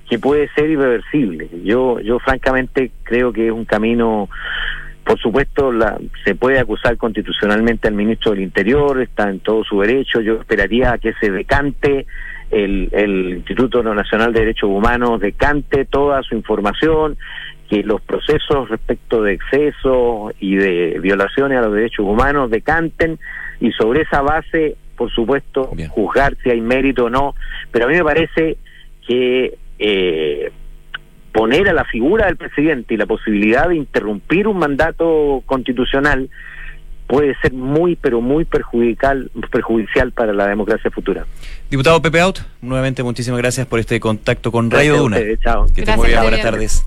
Speaker 11: que puede ser irreversible. Yo, yo francamente creo que es un camino, por supuesto, la, se puede acusar constitucionalmente al ministro del Interior, está en todo su derecho. Yo esperaría que se decante el, el Instituto Nacional de Derechos Humanos, decante toda su información, que los procesos respecto de excesos y de violaciones a los derechos humanos decanten y sobre esa base, por supuesto, juzgar si hay mérito o no. Pero a mí me parece que eh, poner a la figura del presidente y la posibilidad de interrumpir un mandato constitucional puede ser muy, pero muy perjudicial, perjudicial para la democracia futura.
Speaker 2: Diputado Pepe Out, nuevamente muchísimas gracias por este contacto con Radio Duna.
Speaker 11: chao.
Speaker 2: Que muy bien, buenas tardes.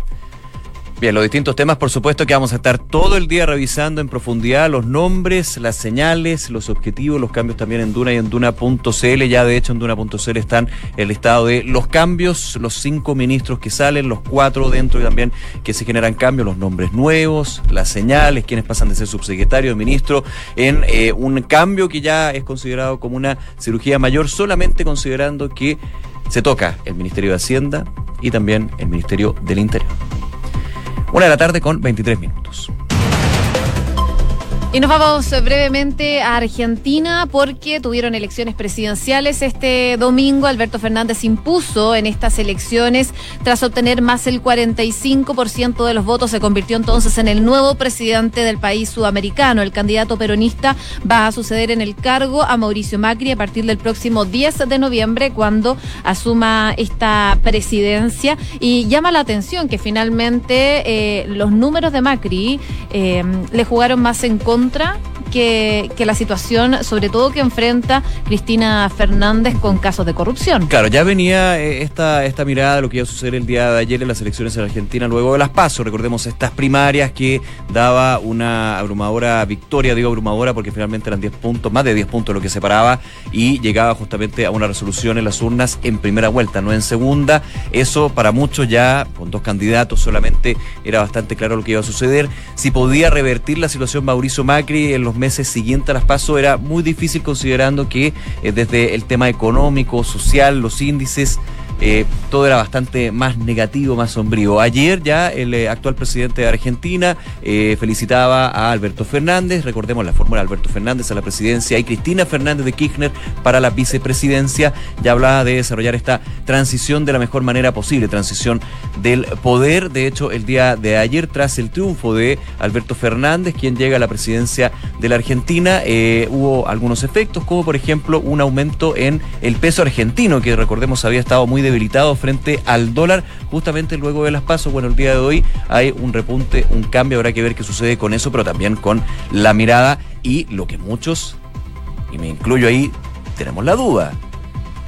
Speaker 2: Bien, los distintos temas, por supuesto, que vamos a estar todo el día revisando en profundidad los nombres, las señales, los objetivos, los cambios también en Duna y en Duna.cl. Ya de hecho en Duna.cl están el listado de los cambios, los cinco ministros que salen, los cuatro dentro y también que se generan cambios, los nombres nuevos, las señales, quienes pasan de ser subsecretario a ministro, en eh, un cambio que ya es considerado como una cirugía mayor, solamente considerando que se toca el Ministerio de Hacienda y también el Ministerio del Interior. Una de la tarde con 23 minutos.
Speaker 1: Y nos vamos brevemente a Argentina porque tuvieron elecciones presidenciales este domingo. Alberto Fernández impuso en estas elecciones tras obtener más del 45% de los votos. Se convirtió entonces en el nuevo presidente del país sudamericano. El candidato peronista va a suceder en el cargo a Mauricio Macri a partir del próximo 10 de noviembre cuando asuma esta presidencia. Y llama la atención que finalmente eh, los números de Macri eh, le jugaron más en contra contra que, la situación, sobre todo que enfrenta Cristina Fernández con casos de corrupción.
Speaker 2: Claro, ya venía eh, esta, esta mirada de lo que iba a suceder el día de ayer en las elecciones en Argentina, luego de las pasos. Recordemos estas primarias que daba una abrumadora victoria, digo abrumadora porque finalmente eran 10 puntos, más de 10 puntos lo que separaba y llegaba justamente a una resolución en las urnas en primera vuelta, no en segunda. Eso para muchos ya, con dos candidatos solamente, era bastante claro lo que iba a suceder. Si podía revertir la situación Mauricio Macri en los meses siguientes a las pasos era muy difícil considerando que eh, desde el tema económico, social, los índices, eh, todo era bastante más negativo, más sombrío. Ayer ya el eh, actual presidente de Argentina eh, felicitaba a Alberto Fernández, recordemos la fórmula Alberto Fernández a la presidencia y Cristina Fernández de Kirchner para la vicepresidencia. Ya hablaba de desarrollar esta transición de la mejor manera posible, transición del poder. De hecho, el día de ayer, tras el triunfo de Alberto Fernández, quien llega a la presidencia de la Argentina, hubo algunos efectos, como por ejemplo un aumento en el peso argentino, que recordemos había estado muy debilitado frente al dólar, justamente luego de las pasos. Bueno, el día de hoy hay un repunte, un cambio, habrá que ver qué sucede con eso, pero también con la mirada y lo que muchos, y me incluyo ahí, tenemos la duda.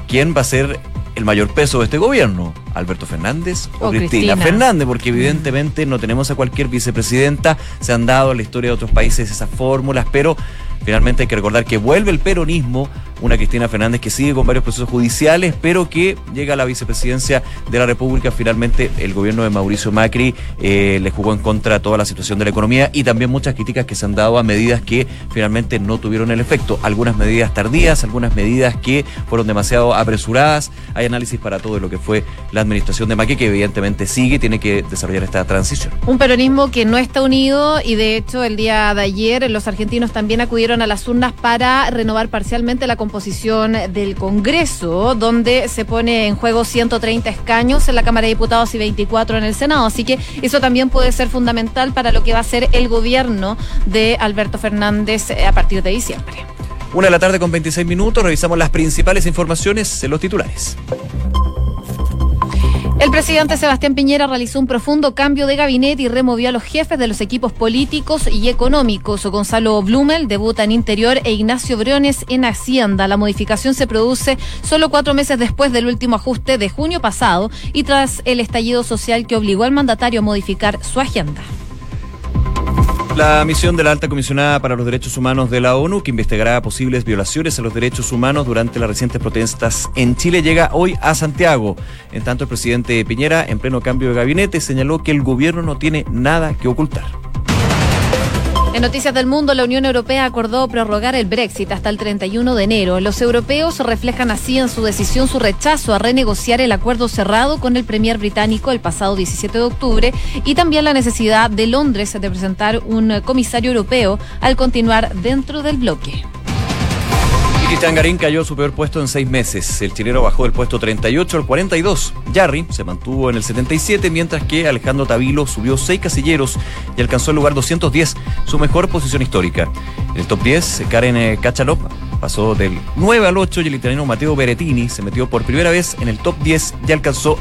Speaker 2: ¿Quién va a ser el mayor peso de este gobierno? ¿Alberto Fernández o,
Speaker 1: O
Speaker 2: Cristina,
Speaker 1: Cristina.
Speaker 2: Fernández? Porque evidentemente no tenemos a cualquier vicepresidenta, se han dado en la historia de otros países esas fórmulas, pero finalmente hay que recordar que vuelve el peronismo, una Cristina Fernández que sigue con varios procesos judiciales, pero que llega a la vicepresidencia de la República. Finalmente el gobierno de Mauricio Macri eh, le jugó en contra toda la situación de la economía y también muchas críticas que se han dado a medidas que finalmente no tuvieron el efecto. Algunas medidas tardías, algunas medidas que fueron demasiado apresuradas. Hay análisis para todo lo que fue la administración de Macri, que evidentemente sigue tiene que desarrollar esta transición.
Speaker 1: Un peronismo que no está unido y de hecho el día de ayer los argentinos también acudieron a las urnas para renovar parcialmente la composición del Congreso, donde se pone en juego 130 escaños en la Cámara de Diputados y 24 en el Senado. Así que eso también puede ser fundamental para lo que va a ser el gobierno de Alberto Fernández eh, a partir de diciembre.
Speaker 2: Una de la tarde con 26 minutos, revisamos las principales informaciones en los titulares.
Speaker 1: El presidente Sebastián Piñera realizó un profundo cambio de gabinete y removió a los jefes de los equipos políticos y económicos. Gonzalo Blumel debuta en Interior e Ignacio Briones en Hacienda. La modificación se produce solo cuatro meses después del último ajuste de junio pasado y tras el estallido social que obligó al mandatario a modificar su agenda.
Speaker 2: La misión de la alta comisionada para los derechos humanos de la ONU, que investigará posibles violaciones a los derechos humanos durante las recientes protestas en Chile, llega hoy a Santiago. En tanto, el presidente Piñera, en pleno cambio de gabinete, señaló que el gobierno no tiene nada que ocultar.
Speaker 1: En Noticias del Mundo, la Unión Europea acordó prorrogar el Brexit hasta el 31 de enero. Los europeos reflejan así en su decisión su rechazo a renegociar el acuerdo cerrado con el premier británico el pasado 17 de octubre y también la necesidad de Londres de presentar un comisario europeo al continuar dentro del bloque.
Speaker 2: Y Cristian Garín cayó su peor puesto en seis meses. El chileno bajó del puesto 38 al 42. Jarry se mantuvo en el 77, mientras que Alejandro Tavilo subió seis casilleros y alcanzó el lugar 210, su mejor posición histórica. En el top 10, Karen eh, Kachalop pasó del 9 al 8 y el italiano Matteo Berettini se metió por primera vez en el top 10 y alcanzó